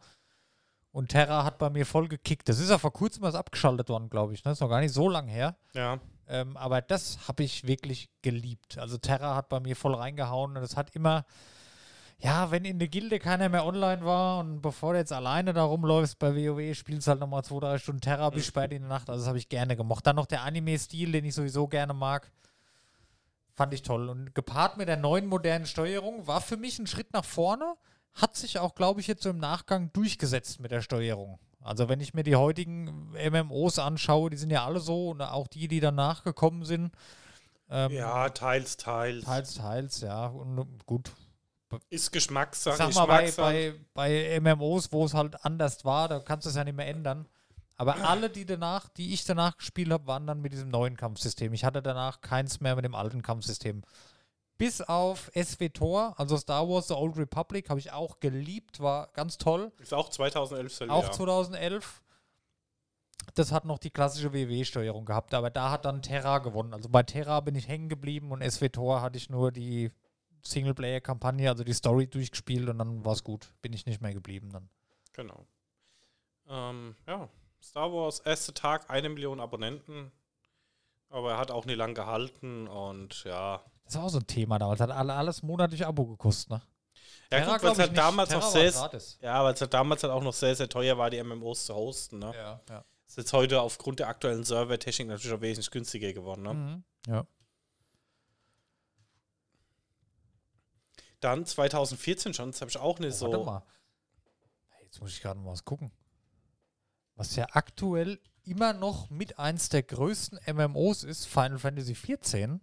Und Terra hat bei mir voll gekickt. Das ist ja vor kurzem erst abgeschaltet worden, glaube ich. Ne? ist noch gar nicht so lang her. Ja. Ähm, aber das habe ich wirklich geliebt. Also Terra hat bei mir voll reingehauen und es hat immer, ja, wenn in der Gilde keiner mehr online war und bevor du jetzt alleine da rumläufst bei WoW, spielst halt nochmal zwei, drei Stunden Terra bis Mhm. spät in die Nacht. Also das habe ich gerne gemocht. Dann noch der Anime-Stil, den ich sowieso gerne mag. Fand ich toll. Und gepaart mit der neuen modernen Steuerung war für mich ein Schritt nach vorne. Hat sich auch, glaube ich, jetzt so im Nachgang durchgesetzt mit der Steuerung. Also wenn ich mir die heutigen MMOs anschaue, die sind ja alle so und auch die, die danach gekommen sind. Ähm, Ja, teils, teils. Teils, teils, ja. Und gut. Ist Geschmackssache. Sag mal, bei, bei, bei MMOs, wo es halt anders war, da kannst du es ja nicht mehr ändern. Aber alle, die danach, die ich danach gespielt habe, waren dann mit diesem neuen Kampfsystem. Ich hatte danach keins mehr mit dem alten Kampfsystem. Bis auf SWTOR, also Star Wars The Old Republic, habe ich auch geliebt, war ganz toll. Ist auch 2011 selber. Auch ja. 2011. Das hat noch die klassische WW-Steuerung gehabt, aber da hat dann Terra gewonnen. Also bei Terra bin ich hängen geblieben und SWTOR hatte ich nur die Singleplayer-Kampagne, also die Story durchgespielt und dann war es gut. Bin ich nicht mehr geblieben dann. Genau. Ähm, ja, Star Wars, erster Tag, eine Million Abonnenten. Aber er hat auch nie lang gehalten und ja. Das war auch so ein Thema damals. Hat alle, alles monatlich Abo gekostet, ne? Ja, weil es halt damals Terra noch sehr, ja, weil es halt damals halt auch noch sehr, sehr teuer war, die MMOs zu hosten. Ne? Ja, ja. Ist jetzt heute aufgrund der aktuellen Servertechnik natürlich auch wesentlich günstiger geworden. Ne? Mhm. Ja. Dann 2014 schon, das habe ich auch nicht Oh, warte so. mal. Jetzt muss ich gerade mal was gucken. Was ja aktuell immer noch mit eins der größten MMOs ist, Final Fantasy XIV.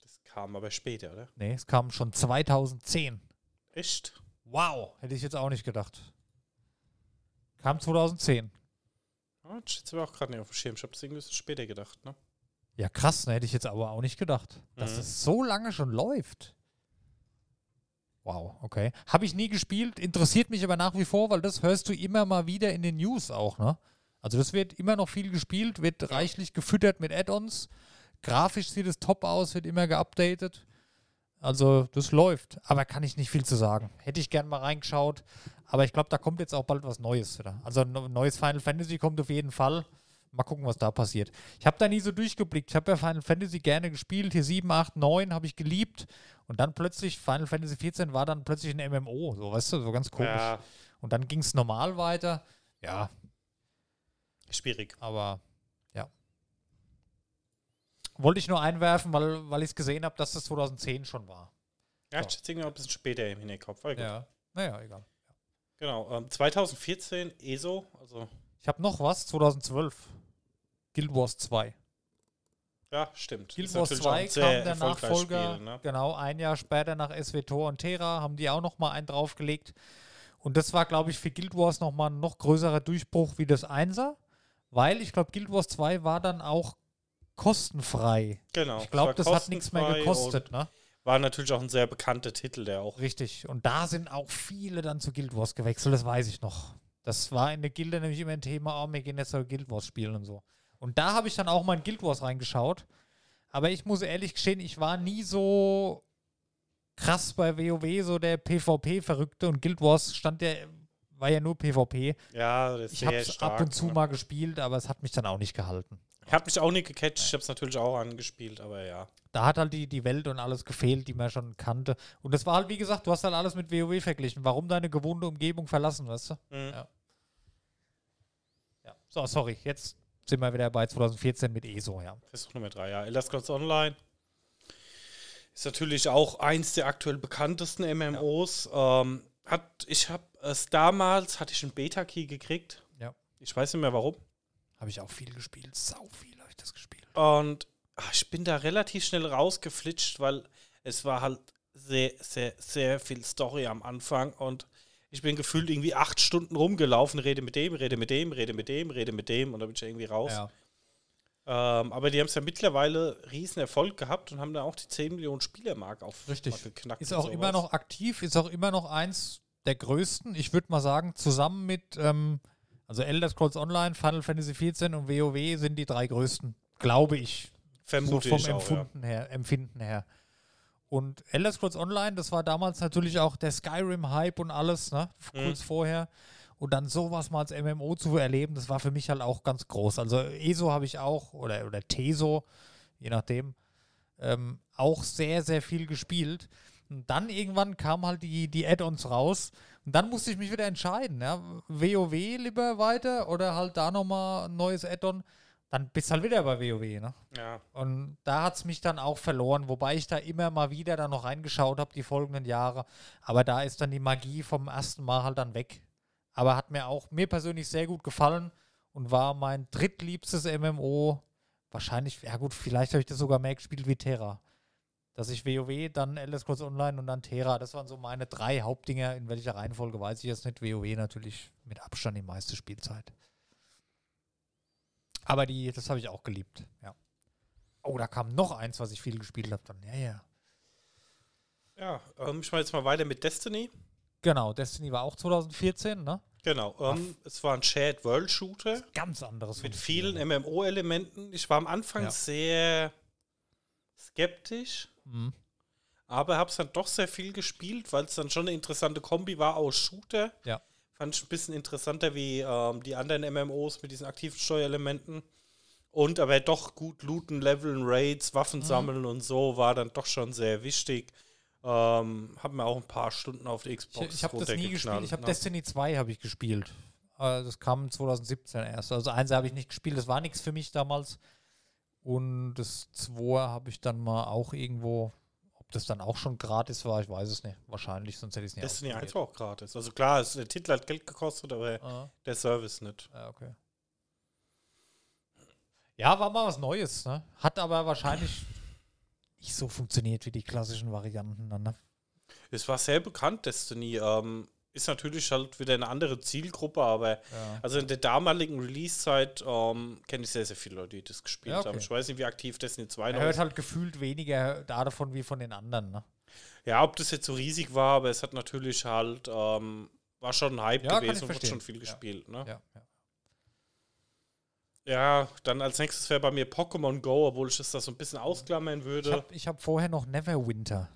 Das kam aber später, oder? Nee, es kam schon 2010. Echt? Wow. Hätte ich jetzt auch nicht gedacht. Kam 2010. Ja, das steht aber auch gerade nicht auf dem Schirm. Ich habe es irgendwie später gedacht, ne? Ja, krass, ne? Hätte ich jetzt aber auch nicht gedacht, dass Mhm. es so lange schon läuft. Wow, okay. Habe ich nie gespielt, interessiert mich aber nach wie vor, weil das hörst du immer mal wieder in den News auch, ne? Also das wird immer noch viel gespielt, wird reichlich gefüttert mit Add-ons. Grafisch sieht es top aus, wird immer geupdatet. Also das läuft, aber kann ich nicht viel zu sagen. Hätte ich gern mal reingeschaut, aber ich glaube, da kommt jetzt auch bald was Neues wieder. Also ein neues Final Fantasy kommt auf jeden Fall. Mal gucken, was da passiert. Ich habe da nie so durchgeblickt. Ich habe ja Final Fantasy gerne gespielt. Hier 7, 8, 9 habe ich geliebt. Und dann plötzlich, Final Fantasy 14 war dann plötzlich ein MMO. So, weißt du, so ganz komisch. Ja, Und dann ging es normal weiter. Ja, schwierig. aber ja. Wollte ich nur einwerfen, weil, weil ich es gesehen habe, dass das 2010 schon war. Ja, So. ich schätze irgendwie ein bisschen später im Hinterkopf. Ja. Naja, egal. Genau. Ähm, 2014 ESO, also Ich habe noch was, 2012. Guild Wars 2. ja, stimmt. Guild Wars natürlich auch 2 ein sehr kam der Nachfolger. Spiel, ne? Genau, ein Jahr später nach SWTOR und Terra haben die auch noch mal einen draufgelegt. Und das war, glaube ich, für Guild Wars noch mal ein noch größerer Durchbruch wie das Einser, weil ich glaube, Guild Wars 2 war dann auch kostenfrei. Genau. Ich glaube, das hat nichts mehr gekostet, ne? War natürlich auch ein sehr bekannter Titel, der auch. Richtig. Und da sind auch viele dann zu Guild Wars gewechselt, das weiß ich noch. Das war in der Gilde nämlich immer ein Thema, oh, wir gehen jetzt zu Guild Wars spielen und so. Und da habe ich dann auch mal in Guild Wars reingeschaut. Aber ich muss ehrlich gestehen, ich war nie so krass bei WoW, so der PvP-Verrückte und Guild Wars stand ja, war ja nur PvP. Ja, das ist Ich habe es ab und zu ne? mal gespielt, aber es hat mich dann auch nicht gehalten. Hat mich auch nicht gecatcht. Ich habe es natürlich auch angespielt, aber ja. Da hat halt die, die Welt und alles gefehlt, die man schon kannte. Und das war halt, wie gesagt, du hast halt alles mit WoW verglichen. Warum deine gewohnte Umgebung verlassen, weißt du? Mhm. Ja. Ja. So, sorry, jetzt sind wir wieder bei 2014 mit ESO, ja. Versuch Nummer drei, ja. Elder Scrolls Online ist natürlich auch eins der aktuell bekanntesten MMOs. Ähm, hat, ich habe es damals, hatte ich einen Beta-Key gekriegt. Ja. Ich weiß nicht mehr warum. Habe ich auch viel gespielt. Sau viel habe ich das gespielt. Und ach, ich bin da relativ schnell rausgeflitscht, weil es war halt sehr, sehr, sehr viel Story am Anfang und ich bin gefühlt irgendwie acht Stunden rumgelaufen, rede mit dem, rede mit dem, rede mit dem, rede mit dem und dann bin ich irgendwie raus. Ja. Ähm, aber die haben es ja mittlerweile riesen Erfolg gehabt und haben da auch die 10 Millionen Spielermark auf Richtig. geknackt. Ist auch immer noch aktiv, ist auch immer noch eins der größten. Ich würde mal sagen, zusammen mit, ähm, also Elder Scrolls Online, Final Fantasy XIV und WoW sind die drei größten, glaube ich. Vermute so vom ich auch, ja. Empfunden her, Empfinden her. Und Elder Scrolls Online, das war damals natürlich auch der Skyrim-Hype und alles, ne? Mhm. Kurz vorher. Und dann sowas mal als MMO zu erleben, das war für mich halt auch ganz groß. Also ESO habe ich auch, oder, oder TESO, je nachdem, ähm, auch sehr, sehr viel gespielt. Und dann irgendwann kamen halt die, die Add-ons raus. Und dann musste ich mich wieder entscheiden, ja. WoW lieber weiter oder halt da nochmal ein neues Add-on. Dann bist halt wieder bei WoW, ne? Ja. Und da hat es mich dann auch verloren, wobei ich da immer mal wieder dann noch reingeschaut habe, die folgenden Jahre. Aber da ist dann die Magie vom ersten Mal halt dann weg. Aber hat mir auch, mir persönlich sehr gut gefallen und war mein drittliebstes MMO. Wahrscheinlich, ja gut, vielleicht habe ich das sogar mehr gespielt wie Terra. Dass ich WoW, dann Elder Scrolls Online und dann Terra, das waren so meine drei Hauptdinger. In welcher Reihenfolge weiß ich jetzt nicht. WoW natürlich mit Abstand die meiste Spielzeit. Aber die, das habe ich auch geliebt, ja. Oh, da kam noch eins, was ich viel gespielt habe dann. Ja, ja. Ja, ähm, ich mache jetzt mal weiter mit Destiny. Genau, Destiny war auch 2014, ne? Genau. Ähm, es war ein Shared World Shooter Ganz anderes. mit vielen? MMO-Elementen. Ich war am Anfang Ja. sehr skeptisch, Mhm. aber habe es dann doch sehr viel gespielt, weil es dann schon eine interessante Kombi war aus Shooter. Ja. Fand ich ein bisschen interessanter wie ähm, die anderen MMOs mit diesen aktiven Steuerelementen. Und aber doch gut looten, leveln, Raids, Waffen Mhm. sammeln und so war dann doch schon sehr wichtig. Ähm, hab mir auch ein paar Stunden auf die Ich, Xbox ich habe das nie gespielt. Ich habe ne? Destiny 2 habe ich gespielt. Äh, das kam 2017 erst. Also eins habe ich nicht gespielt, das war nichts für mich damals. Und das 2 habe ich dann mal auch irgendwo, das dann auch schon gratis war, ich weiß es nicht. Wahrscheinlich, sonst hätte ich es nicht Destiny 1 ausprobiert. war auch gratis. Also klar, es, der Titel hat Geld gekostet, aber Ah, der Service nicht. ja, okay. Ja, war mal was Neues, ne? Hat aber wahrscheinlich nicht so funktioniert wie die klassischen Varianten dann, ne? Es war sehr bekannt, Destiny. Ähm, ist natürlich halt wieder eine andere Zielgruppe, aber Ja. also in der damaligen Release-Zeit ähm, kenne ich sehr, sehr viele Leute, die das gespielt Ja, okay. haben. Ich weiß nicht, wie aktiv Destiny 2 Man noch hört ist. halt gefühlt weniger davon wie von den anderen, ne? Ja, ob das jetzt so riesig war, aber es hat natürlich halt, ähm, war schon ein Hype Ja, gewesen und verstehen. schon viel gespielt. Ne? Ja, dann als nächstes wäre bei mir Pokémon Go, obwohl ich das da so ein bisschen ausklammern Ich würde. habe ich hab vorher noch Neverwinter.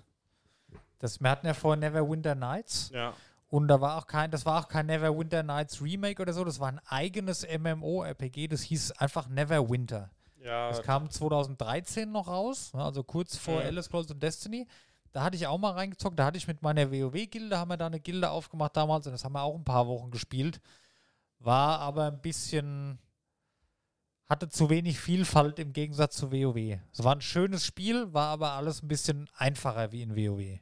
Das, wir hatten ja vorher Neverwinter Nights Ja, und da war auch kein, das war auch kein Neverwinter Nights Remake oder so, das war ein eigenes MMO-RPG, das hieß einfach Neverwinter. ja, Das kam 2013 noch raus, ne, also kurz vor Mhm. Elder Scrolls und Destiny. Da hatte ich auch mal reingezockt, da hatte ich mit meiner WoW-Gilde, haben wir da eine Gilde aufgemacht damals und das haben wir auch ein paar Wochen gespielt. War aber ein bisschen, hatte zu wenig Vielfalt im Gegensatz zu WoW. Es war ein schönes Spiel, war aber alles ein bisschen einfacher wie in WoW.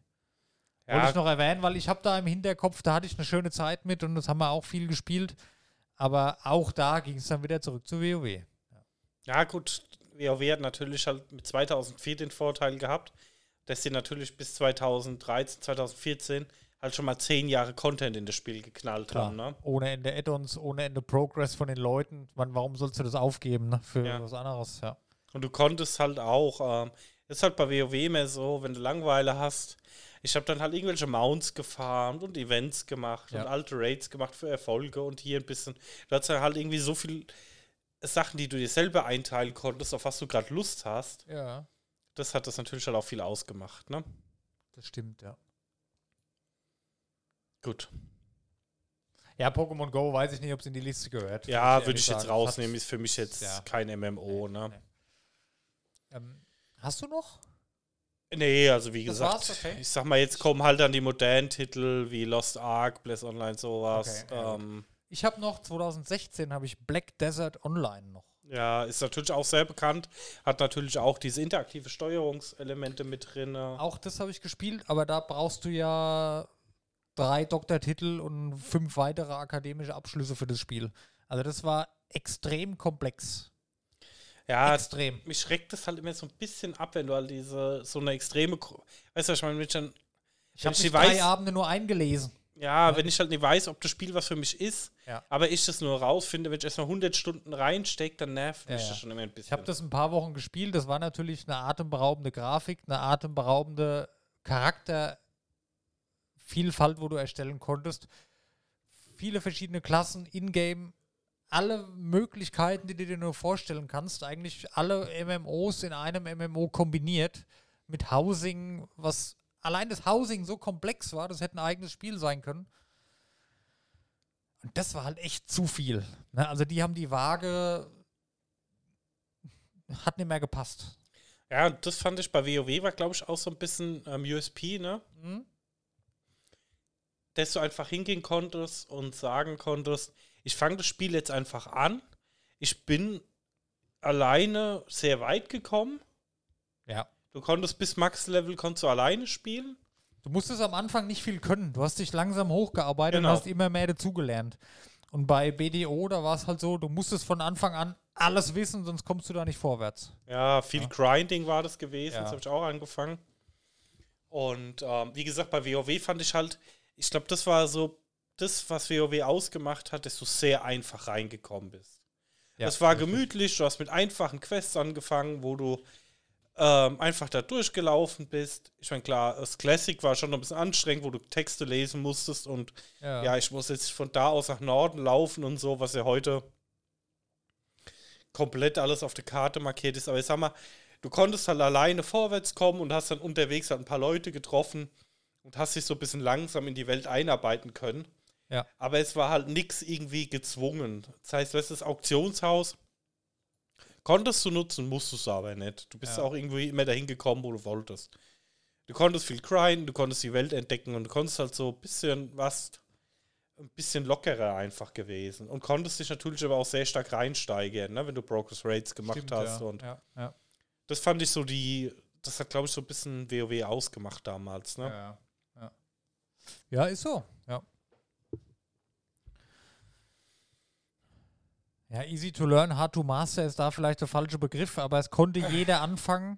Wollte ja ich noch erwähnen, weil ich habe da im Hinterkopf, da hatte ich eine schöne Zeit mit und das haben wir auch viel gespielt. Aber auch da ging es dann wieder zurück zu WoW. Ja, gut, WoW hat natürlich halt mit 2004 den Vorteil gehabt, dass sie natürlich bis 2013, 2014 halt schon mal zehn Jahre Content in das Spiel geknallt Klar. haben. Ne? Ohne Ende Add-ons, ohne Ende Progress von den Leuten. Man, warum sollst du das aufgeben ne? für Ja. was anderes? Ja. Und du konntest halt auch, ähm, das ist halt bei WoW immer so, wenn du Langeweile hast. Ich habe dann halt irgendwelche Mounts gefarmt und Events gemacht Ja. und alte Raids gemacht für Erfolge und hier ein bisschen. Du hast ja halt irgendwie so viel Sachen, die du dir selber einteilen konntest, auf was du gerade Lust hast. ja, Das hat das natürlich halt auch viel ausgemacht. Ne? das stimmt, ja. Gut. Ja, Pokémon Go weiß ich nicht, ob es in die Liste gehört. Ja, würde ich jetzt sagen. rausnehmen, Das ist für mich jetzt ja. kein MMO, ne? hat- Ähm, hast du noch? Nee, also wie Das gesagt? Okay. ich sag mal, jetzt kommen halt dann die modernen Titel wie Lost Ark, Bless Online, sowas. Okay, ähm, Ich habe noch 2016 habe ich Black Desert Online noch. ja, ist natürlich auch sehr bekannt, hat natürlich auch diese interaktive Steuerungselemente mit drin. Auch das habe ich gespielt, aber da brauchst du ja drei Doktortitel und fünf weitere akademische Abschlüsse für das Spiel. Also das war extrem komplex. Ja, extrem. mich schreckt das halt immer so ein bisschen ab, wenn du halt diese, so eine extreme, weißt du, was ich meine, wenn ich dann, Ich habe nicht weiß- drei Abende nur eingelesen. ja, wenn ich halt nicht weiß, ob das Spiel was für mich ist, Ja. aber ich das nur rausfinde, wenn ich erstmal 100 Stunden reinstecke, dann nervt mich Ja, ja. das schon immer ein bisschen. Ich habe das ein paar Wochen gespielt. Das war natürlich eine atemberaubende Grafik, eine atemberaubende Charaktervielfalt, wo du erstellen konntest. Viele verschiedene Klassen, Ingame, alle Möglichkeiten, die du dir nur vorstellen kannst. Eigentlich alle MMOs in einem MMO kombiniert mit Housing, was allein das Housing so komplex war, das hätte ein eigenes Spiel sein können. Und das war halt echt zu viel. Ne? Also die haben die Waage hat nicht mehr gepasst. Ja, das fand ich bei WoW war, glaube ich, auch so ein bisschen ähm, USP, ne? Mhm. Dass du einfach hingehen konntest und sagen konntest, ich fange das Spiel jetzt einfach an. Ich bin alleine sehr weit gekommen. Ja. Du konntest bis Max-Level konntest du alleine spielen. Du musstest am Anfang nicht viel können. Du hast dich langsam hochgearbeitet Genau. und hast immer mehr dazugelernt. Und bei BDO, da war es halt so, du musstest von Anfang an alles wissen, sonst kommst du da nicht vorwärts. Ja, viel Grinding war das gewesen. Ja. Das habe ich auch angefangen. Und ähm, wie gesagt, bei WoW fand ich halt, ich glaube, das war so das, was WoW ausgemacht hat, dass du sehr einfach reingekommen bist. das war gemütlich, du hast mit einfachen Quests angefangen, wo du ähm, einfach da durchgelaufen bist. Ich meine, klar, das Classic war schon ein bisschen anstrengend, wo du Texte lesen musstest und Ja. ja, ich muss jetzt von da aus nach Norden laufen und so, was ja heute komplett alles auf der Karte markiert ist. Aber ich sag mal, du konntest halt alleine vorwärts kommen und hast dann unterwegs halt ein paar Leute getroffen und hast dich so ein bisschen langsam in die Welt einarbeiten können. Ja. Aber es war halt nichts irgendwie gezwungen. Das heißt, das Auktionshaus konntest du nutzen, musst du es aber nicht. Du bist Ja. auch irgendwie immer dahin gekommen, wo du wolltest. Du konntest viel grinden, du konntest die Welt entdecken und du konntest halt so ein bisschen was ein bisschen lockerer einfach gewesen und konntest dich natürlich aber auch sehr stark reinsteigern, ne, wenn du Progress Rates gemacht Stimmt, hast. ja. Und ja, ja. das fand ich so die, das hat, glaube ich, so ein bisschen WoW ausgemacht damals. Ne? Ja, ja. ja, ist so. Ja. Ja, easy to learn, hard to master ist da vielleicht der falsche Begriff, aber es konnte jeder [laughs] anfangen.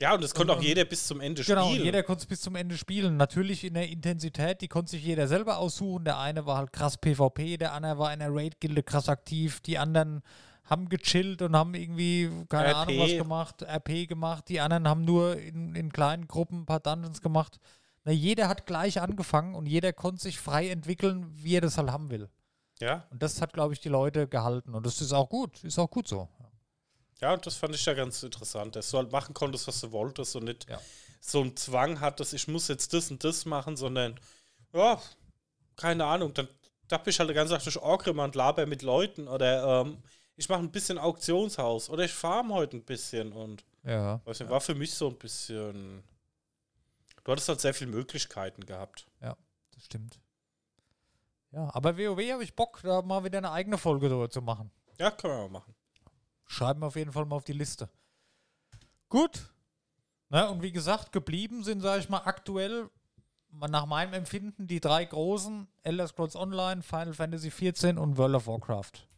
Ja, und das konnte Und- auch jeder bis zum Ende Genau, spielen. jeder konnte es bis zum Ende spielen. Natürlich in der Intensität, die konnte sich jeder selber aussuchen. Der eine war halt krass PvP, der andere war in der Raid-Gilde krass aktiv, die anderen haben gechillt und haben irgendwie, keine RP. Ahnung, was gemacht, RP gemacht, die anderen haben nur in, in kleinen Gruppen ein paar Dungeons gemacht. Na, jeder hat gleich angefangen und jeder konnte sich frei entwickeln, wie er das halt haben will. Ja, Und das hat, glaube ich, die Leute gehalten. Und das ist auch gut. Ist auch gut so. ja, und das fand ich ja ganz interessant, dass du halt machen konntest, was du wolltest und nicht Ja. so einen Zwang hattest, ich muss jetzt das und das machen, sondern, ja, keine Ahnung, dann dachte ich halt ganz Tag durch Orgrim und laber mit Leuten oder ähm, ich mache ein bisschen Auktionshaus oder ich farm heute ein bisschen und Ja. weiß nicht, war für mich so ein bisschen. Du hattest halt sehr viele Möglichkeiten gehabt. Das stimmt. Ja, aber WoW habe ich Bock, da mal wieder eine eigene Folge drüber zu machen. Ja, können wir mal machen. Schreiben wir auf jeden Fall mal auf die Liste. Gut. Na, und wie gesagt, geblieben sind, sage ich mal, aktuell nach meinem Empfinden die drei großen: Elder Scrolls Online, Final Fantasy XIV und World of Warcraft.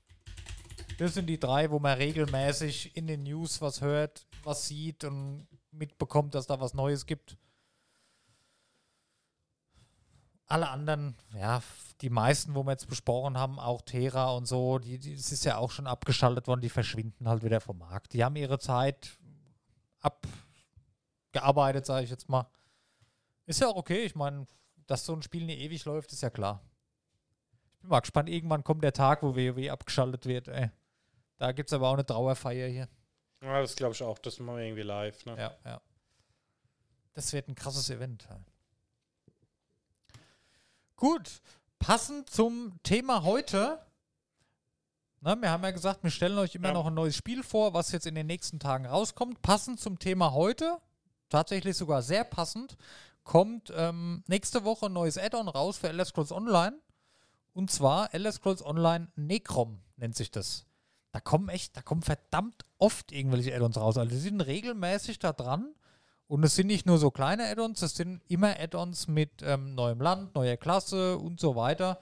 Das sind die drei, wo man regelmäßig in den News was hört, was sieht und mitbekommt, dass da was Neues gibt. Alle anderen, ja, die meisten, wo wir jetzt besprochen haben, auch Terra und so, die, die, es ist ja auch schon abgeschaltet worden, die verschwinden halt wieder vom Markt. Die haben ihre Zeit abgearbeitet, sage ich jetzt mal. Ist ja auch okay, ich meine, dass so ein Spiel nie ewig läuft, ist ja klar. Ich bin mal gespannt, irgendwann kommt der Tag, wo WoW abgeschaltet wird, ey. Da gibt es aber auch eine Trauerfeier hier. Ja, das glaube ich auch. Das machen wir irgendwie live. Ne? Ja, ja. Das wird ein krasses Event. ja. Gut, passend zum Thema heute. Na, wir haben ja gesagt, wir stellen euch immer Ja. noch ein neues Spiel vor, was jetzt in den nächsten Tagen rauskommt. Passend zum Thema heute, tatsächlich sogar sehr passend, kommt ähm, nächste Woche ein neues Add-on raus für Elder Scrolls Online. Und zwar Elder Scrolls Online Necrom nennt sich das. Da kommen echt, da kommen verdammt oft irgendwelche Add-ons raus. Also die sind regelmäßig da dran. Und es sind nicht nur so kleine Add-ons, es sind immer Add-ons mit ähm, neuem Land, neuer Klasse und so weiter.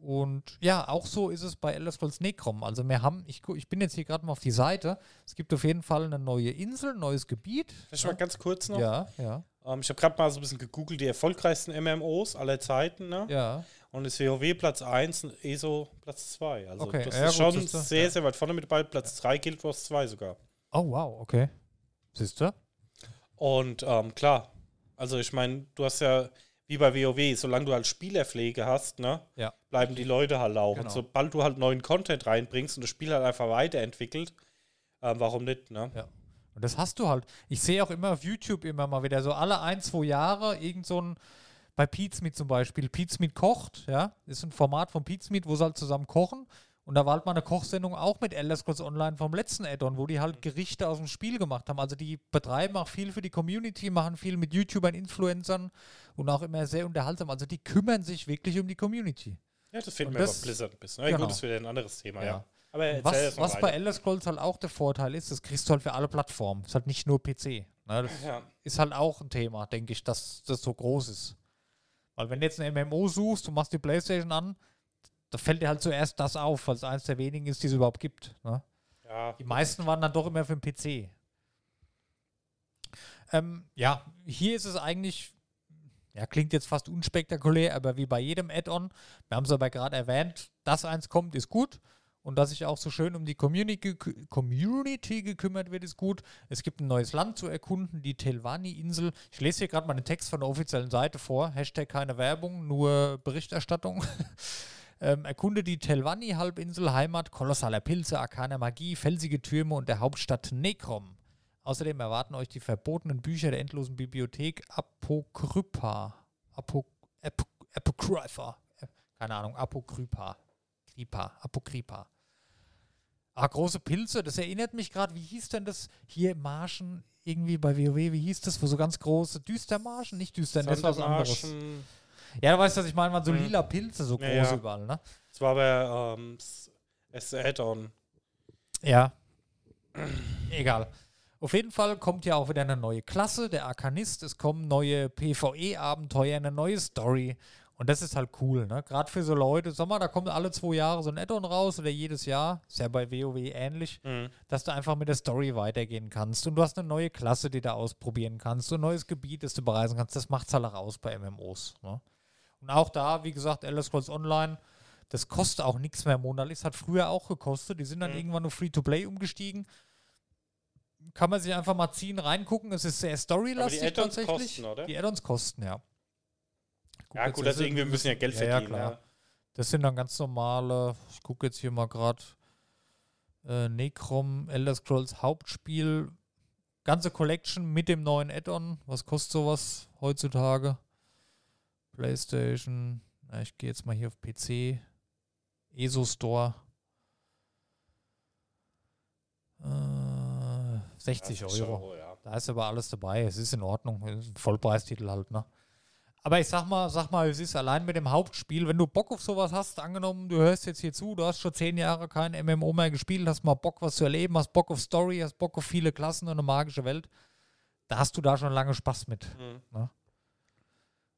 Und ja, auch so ist es bei Elder Scrolls Necrom. Also wir haben, ich, ich bin jetzt hier gerade mal auf die Seite. Es gibt auf jeden Fall eine neue Insel, ein neues Gebiet. Vielleicht mal ganz kurz noch. Ja, ja, Ähm, ich habe gerade mal so ein bisschen gegoogelt, die erfolgreichsten MMOs aller Zeiten. Ne? ja. Und ist WoW Platz 1 und ESO Platz 2. Also Okay, das ja, ist gut, schon du. sehr, Ja. sehr weit vorne mit dabei. Platz 3 Guild Wars 2 sogar. Oh, wow, okay. Siehst du? Und ähm, klar, also ich meine, du hast ja wie bei WoW, solange du halt Spielerpflege hast, ne, Ja. bleiben die Leute halt auch. Genau. Und sobald du halt neuen Content reinbringst und das Spiel halt einfach weiterentwickelt, ähm, warum nicht, ne? Ja. Und das hast du halt. Ich sehe auch immer auf YouTube immer mal wieder so alle ein, zwei Jahre irgend so ein, bei Pizmeet zum Beispiel, Pizmeet kocht, ja, ist ein Format von Pizmeet, wo sie halt zusammen kochen. Und da war halt mal eine Kochsendung auch mit Elder Scrolls Online vom letzten Add-on, wo die halt Gerichte aus dem Spiel gemacht haben. Also die betreiben auch viel für die Community, machen viel mit YouTubern, Influencern und auch immer sehr unterhaltsam. Also die kümmern sich wirklich um die Community. Ja, das fehlt Und mir das- aber Blizzard ein bisschen. Ja, genau. gut, das wäre ein anderes Thema, ja. Ja. Aber Was, was bei. Elder Scrolls halt auch der Vorteil ist, das kriegst du halt für alle Plattformen. Ist halt nicht nur PC. Ne? Das Ja. ist halt auch ein Thema, denke ich, dass das so groß ist. Weil wenn du jetzt ein MMO suchst, du machst die Playstation an, da fällt dir halt zuerst das auf, weil es eines der wenigen ist, die es überhaupt gibt. Ne? ja. Die meisten waren dann doch immer für den PC. Ähm, ja, hier ist es eigentlich, ja, klingt jetzt fast unspektakulär, aber wie bei jedem Add-on, wir haben es aber gerade erwähnt, dass eins kommt, ist gut. Und dass sich auch so schön um die Community, Community gekümmert wird, ist gut. Es gibt ein neues Land zu erkunden, die Telvani-Insel. Ich lese hier gerade mal einen Text von der offiziellen Seite vor. Hashtag keine Werbung, nur Berichterstattung. [laughs] ähm, erkunde die Telvanni-Halbinsel, Heimat kolossaler Pilze, arkaner Magie, felsige Türme und der Hauptstadt Necrom. Außerdem erwarten euch die verbotenen Bücher der endlosen Bibliothek Apokrypha. Apo, Ap, Apocrypha. Äh, Keine Ahnung, Apokrypha. Kripa, Apokrypha. Ah, große Pilze, das erinnert mich gerade, wie hieß denn das hier im Marschen, irgendwie bei WoW, wie hieß das, wo so ganz große Düstermarschen, nicht Düstern, das war was anderes. Ja, du weißt, was ich meine, waren so Mhm. lila Pilze so groß Ja, überall, ne? Das war aber ähm, s- Add-on. Ja. Egal. Auf jeden Fall kommt ja auch wieder eine neue Klasse, der Arkanist. Es kommen neue PvE-Abenteuer, eine neue Story. Und das ist halt cool, ne? Gerade für so Leute, sag mal, da kommt alle zwei Jahre so ein Add-on raus oder jedes Jahr. Ist ja bei WoW ähnlich, Mhm. dass du einfach mit der Story weitergehen kannst. Und du hast eine neue Klasse, die du ausprobieren kannst. So ein neues Gebiet, das du bereisen kannst. Das macht's halt auch aus bei MMOs. Ne? Und auch da, wie gesagt, Elder Scrolls Online, das kostet auch nichts mehr monatlich. Das hat früher auch gekostet. Die sind dann Mhm. irgendwann auf Free-to-Play umgestiegen. Kann man sich einfach mal ziehen, reingucken. Es ist sehr storylastig Aber die Add-ons tatsächlich. kosten, oder? Die Add-ons kosten, ja. Ja, jetzt gut, also es- irgendwie müssen ja Geld Ja, ja, verdienen. klar. ne? Das sind dann ganz normale, ich gucke jetzt hier mal gerade, äh, Necrom, Elder Scrolls Hauptspiel, ganze Collection mit dem neuen Add-on. Was kostet sowas heutzutage? PlayStation, na, ich gehe jetzt mal hier auf PC, ESO Store. Äh, 60 60 Euro. ja. Da ist aber alles dabei. Es ist in Ordnung. Es ist ein Vollpreistitel halt, ne? Aber ich sag mal, sag mal, es ist allein mit dem Hauptspiel, wenn du Bock auf sowas hast, angenommen, du hörst jetzt hier zu, du hast schon zehn Jahre kein MMO mehr gespielt, hast mal Bock, was zu erleben, hast Bock auf Story, hast Bock auf viele Klassen und eine magische Welt, da hast du da schon lange Spaß mit. Mhm.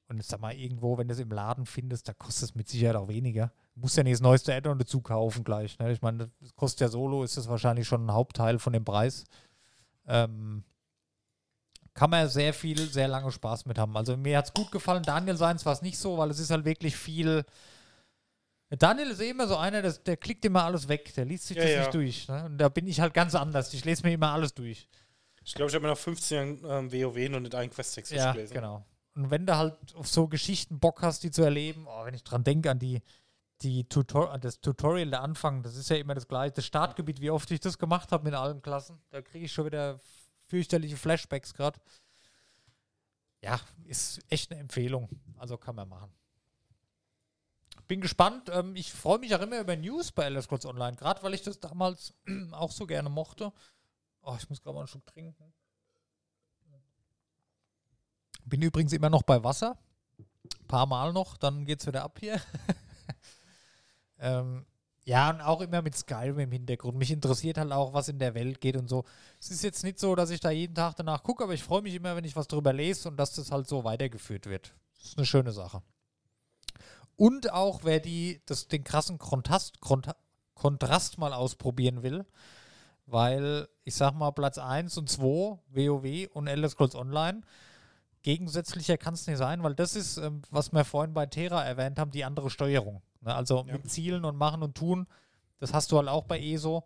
Und ich sag mal, irgendwo, wenn du es im Laden findest, da kostet es mit Sicherheit auch weniger. Du musst ja nicht das neueste Add-on dazu kaufen gleich. Ne? Ich meine, das kostet ja solo, ist das wahrscheinlich schon ein Hauptteil von dem Preis. Ähm, kann man sehr viel, sehr lange Spaß mit haben. Also mir hat es gut gefallen. Daniel seins war es nicht so, weil es ist halt wirklich viel. Daniel ist eh immer so einer, das, der klickt immer alles weg, der liest sich Ja, das ja. nicht durch. Ne? Und da bin ich halt ganz anders. Ich lese mir immer alles durch. Ich glaube, ich habe nach 15 Jahren ähm, WoW noch nicht einen Questtext Ja, gelesen. genau. Und wenn du halt auf so Geschichten Bock hast, die zu erleben, oh, wenn ich dran denke an die, die Tutor das Tutorial der Anfang, das ist ja immer das gleiche. Das Startgebiet, wie oft ich das gemacht habe mit allen Klassen, da kriege ich schon wieder fürchterliche Flashbacks gerade. Ja, ist echt eine Empfehlung. Also kann man machen. Bin gespannt. Ähm, ich freue mich auch immer über News bei Elder Scrolls Online, gerade weil ich das damals [clears throat] auch so gerne mochte. Oh, ich muss gerade mal einen Schluck trinken. Bin übrigens immer noch bei Wasser. Ein paar Mal noch, dann geht's wieder ab hier. [laughs] ähm, ja, und auch immer mit Skyrim im Hintergrund. Mich interessiert halt auch, was in der Welt geht und so. Es ist jetzt nicht so, dass ich da jeden Tag danach gucke, aber ich freue mich immer, wenn ich was drüber lese und dass das halt so weitergeführt wird. Das ist eine schöne Sache. Und auch, wer die, das, den krassen Kontrast, Kontrast mal ausprobieren will, weil ich sag mal Platz 1 und 2, WoW und Elder Scrolls Online, gegensätzlicher kann es nicht sein, weil das ist, ähm, was wir vorhin bei Terra erwähnt haben, die andere Steuerung. Ne? Also Ja. mit Zielen und Machen und Tun, das hast du halt auch bei ESO.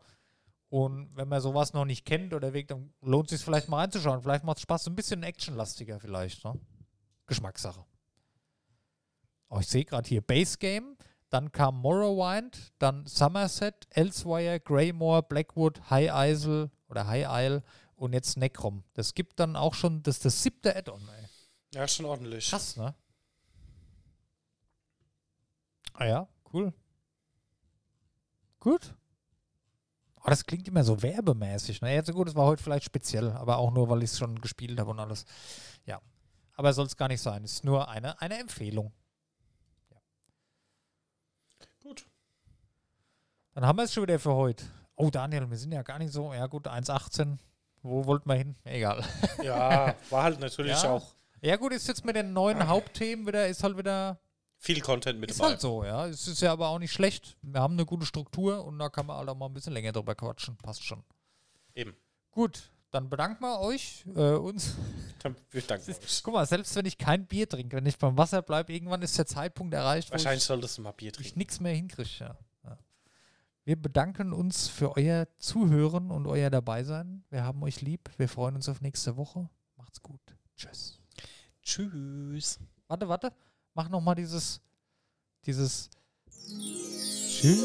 Und wenn man sowas noch nicht kennt oder weg, dann lohnt es sich vielleicht mal reinzuschauen. Vielleicht macht es Spaß, so ein bisschen actionlastiger vielleicht. Ne? Geschmackssache. Oh, ich sehe gerade hier Base Game, dann kam Morrowind, dann Somerset, Elsewire, Greymore, Blackwood, High Isle oder High Isle und jetzt Necrom. Das gibt dann auch schon, das das siebte Add-on, ey. Ja, schon ordentlich. Krass, ne? Ah ja, cool. Gut. Oh, das klingt immer so werbemäßig. Ne? Ja, so gut, es war heute vielleicht speziell, aber auch nur, weil ich es schon gespielt habe und alles. Ja. Aber soll es gar nicht sein. Es ist nur eine, eine Empfehlung. Gut. Dann haben wir es schon wieder für heute. Oh, Daniel, wir sind ja gar nicht so. Ja, gut, 1,18. Wo wollten wir hin? Egal. Ja, [laughs] war halt natürlich Ja. auch Ja, gut, ist jetzt mit den neuen Hauptthemen wieder, ist halt wieder viel Content mit Ist dabei. halt so, ja. Es ist ja aber auch nicht schlecht. Wir haben eine gute Struktur und da kann man halt auch mal ein bisschen länger drüber quatschen. Passt schon. Eben. Gut, dann bedanken wir euch, äh, uns. [laughs] Dann, wir danken euch. Guck mal, selbst wenn ich kein Bier trinke, wenn ich beim Wasser bleibe, irgendwann ist der Zeitpunkt erreicht, wo Wahrscheinlich ich, solltest du mal Bier ich trinken. nichts mehr hinkriege. Ja. Ja. Wir bedanken uns für euer Zuhören und euer Dabeisein. Wir haben euch lieb. Wir freuen uns auf nächste Woche. Macht's gut. Tschüss. Tschüss. Warte, warte. Mach noch mal dieses, dieses. Tschüss.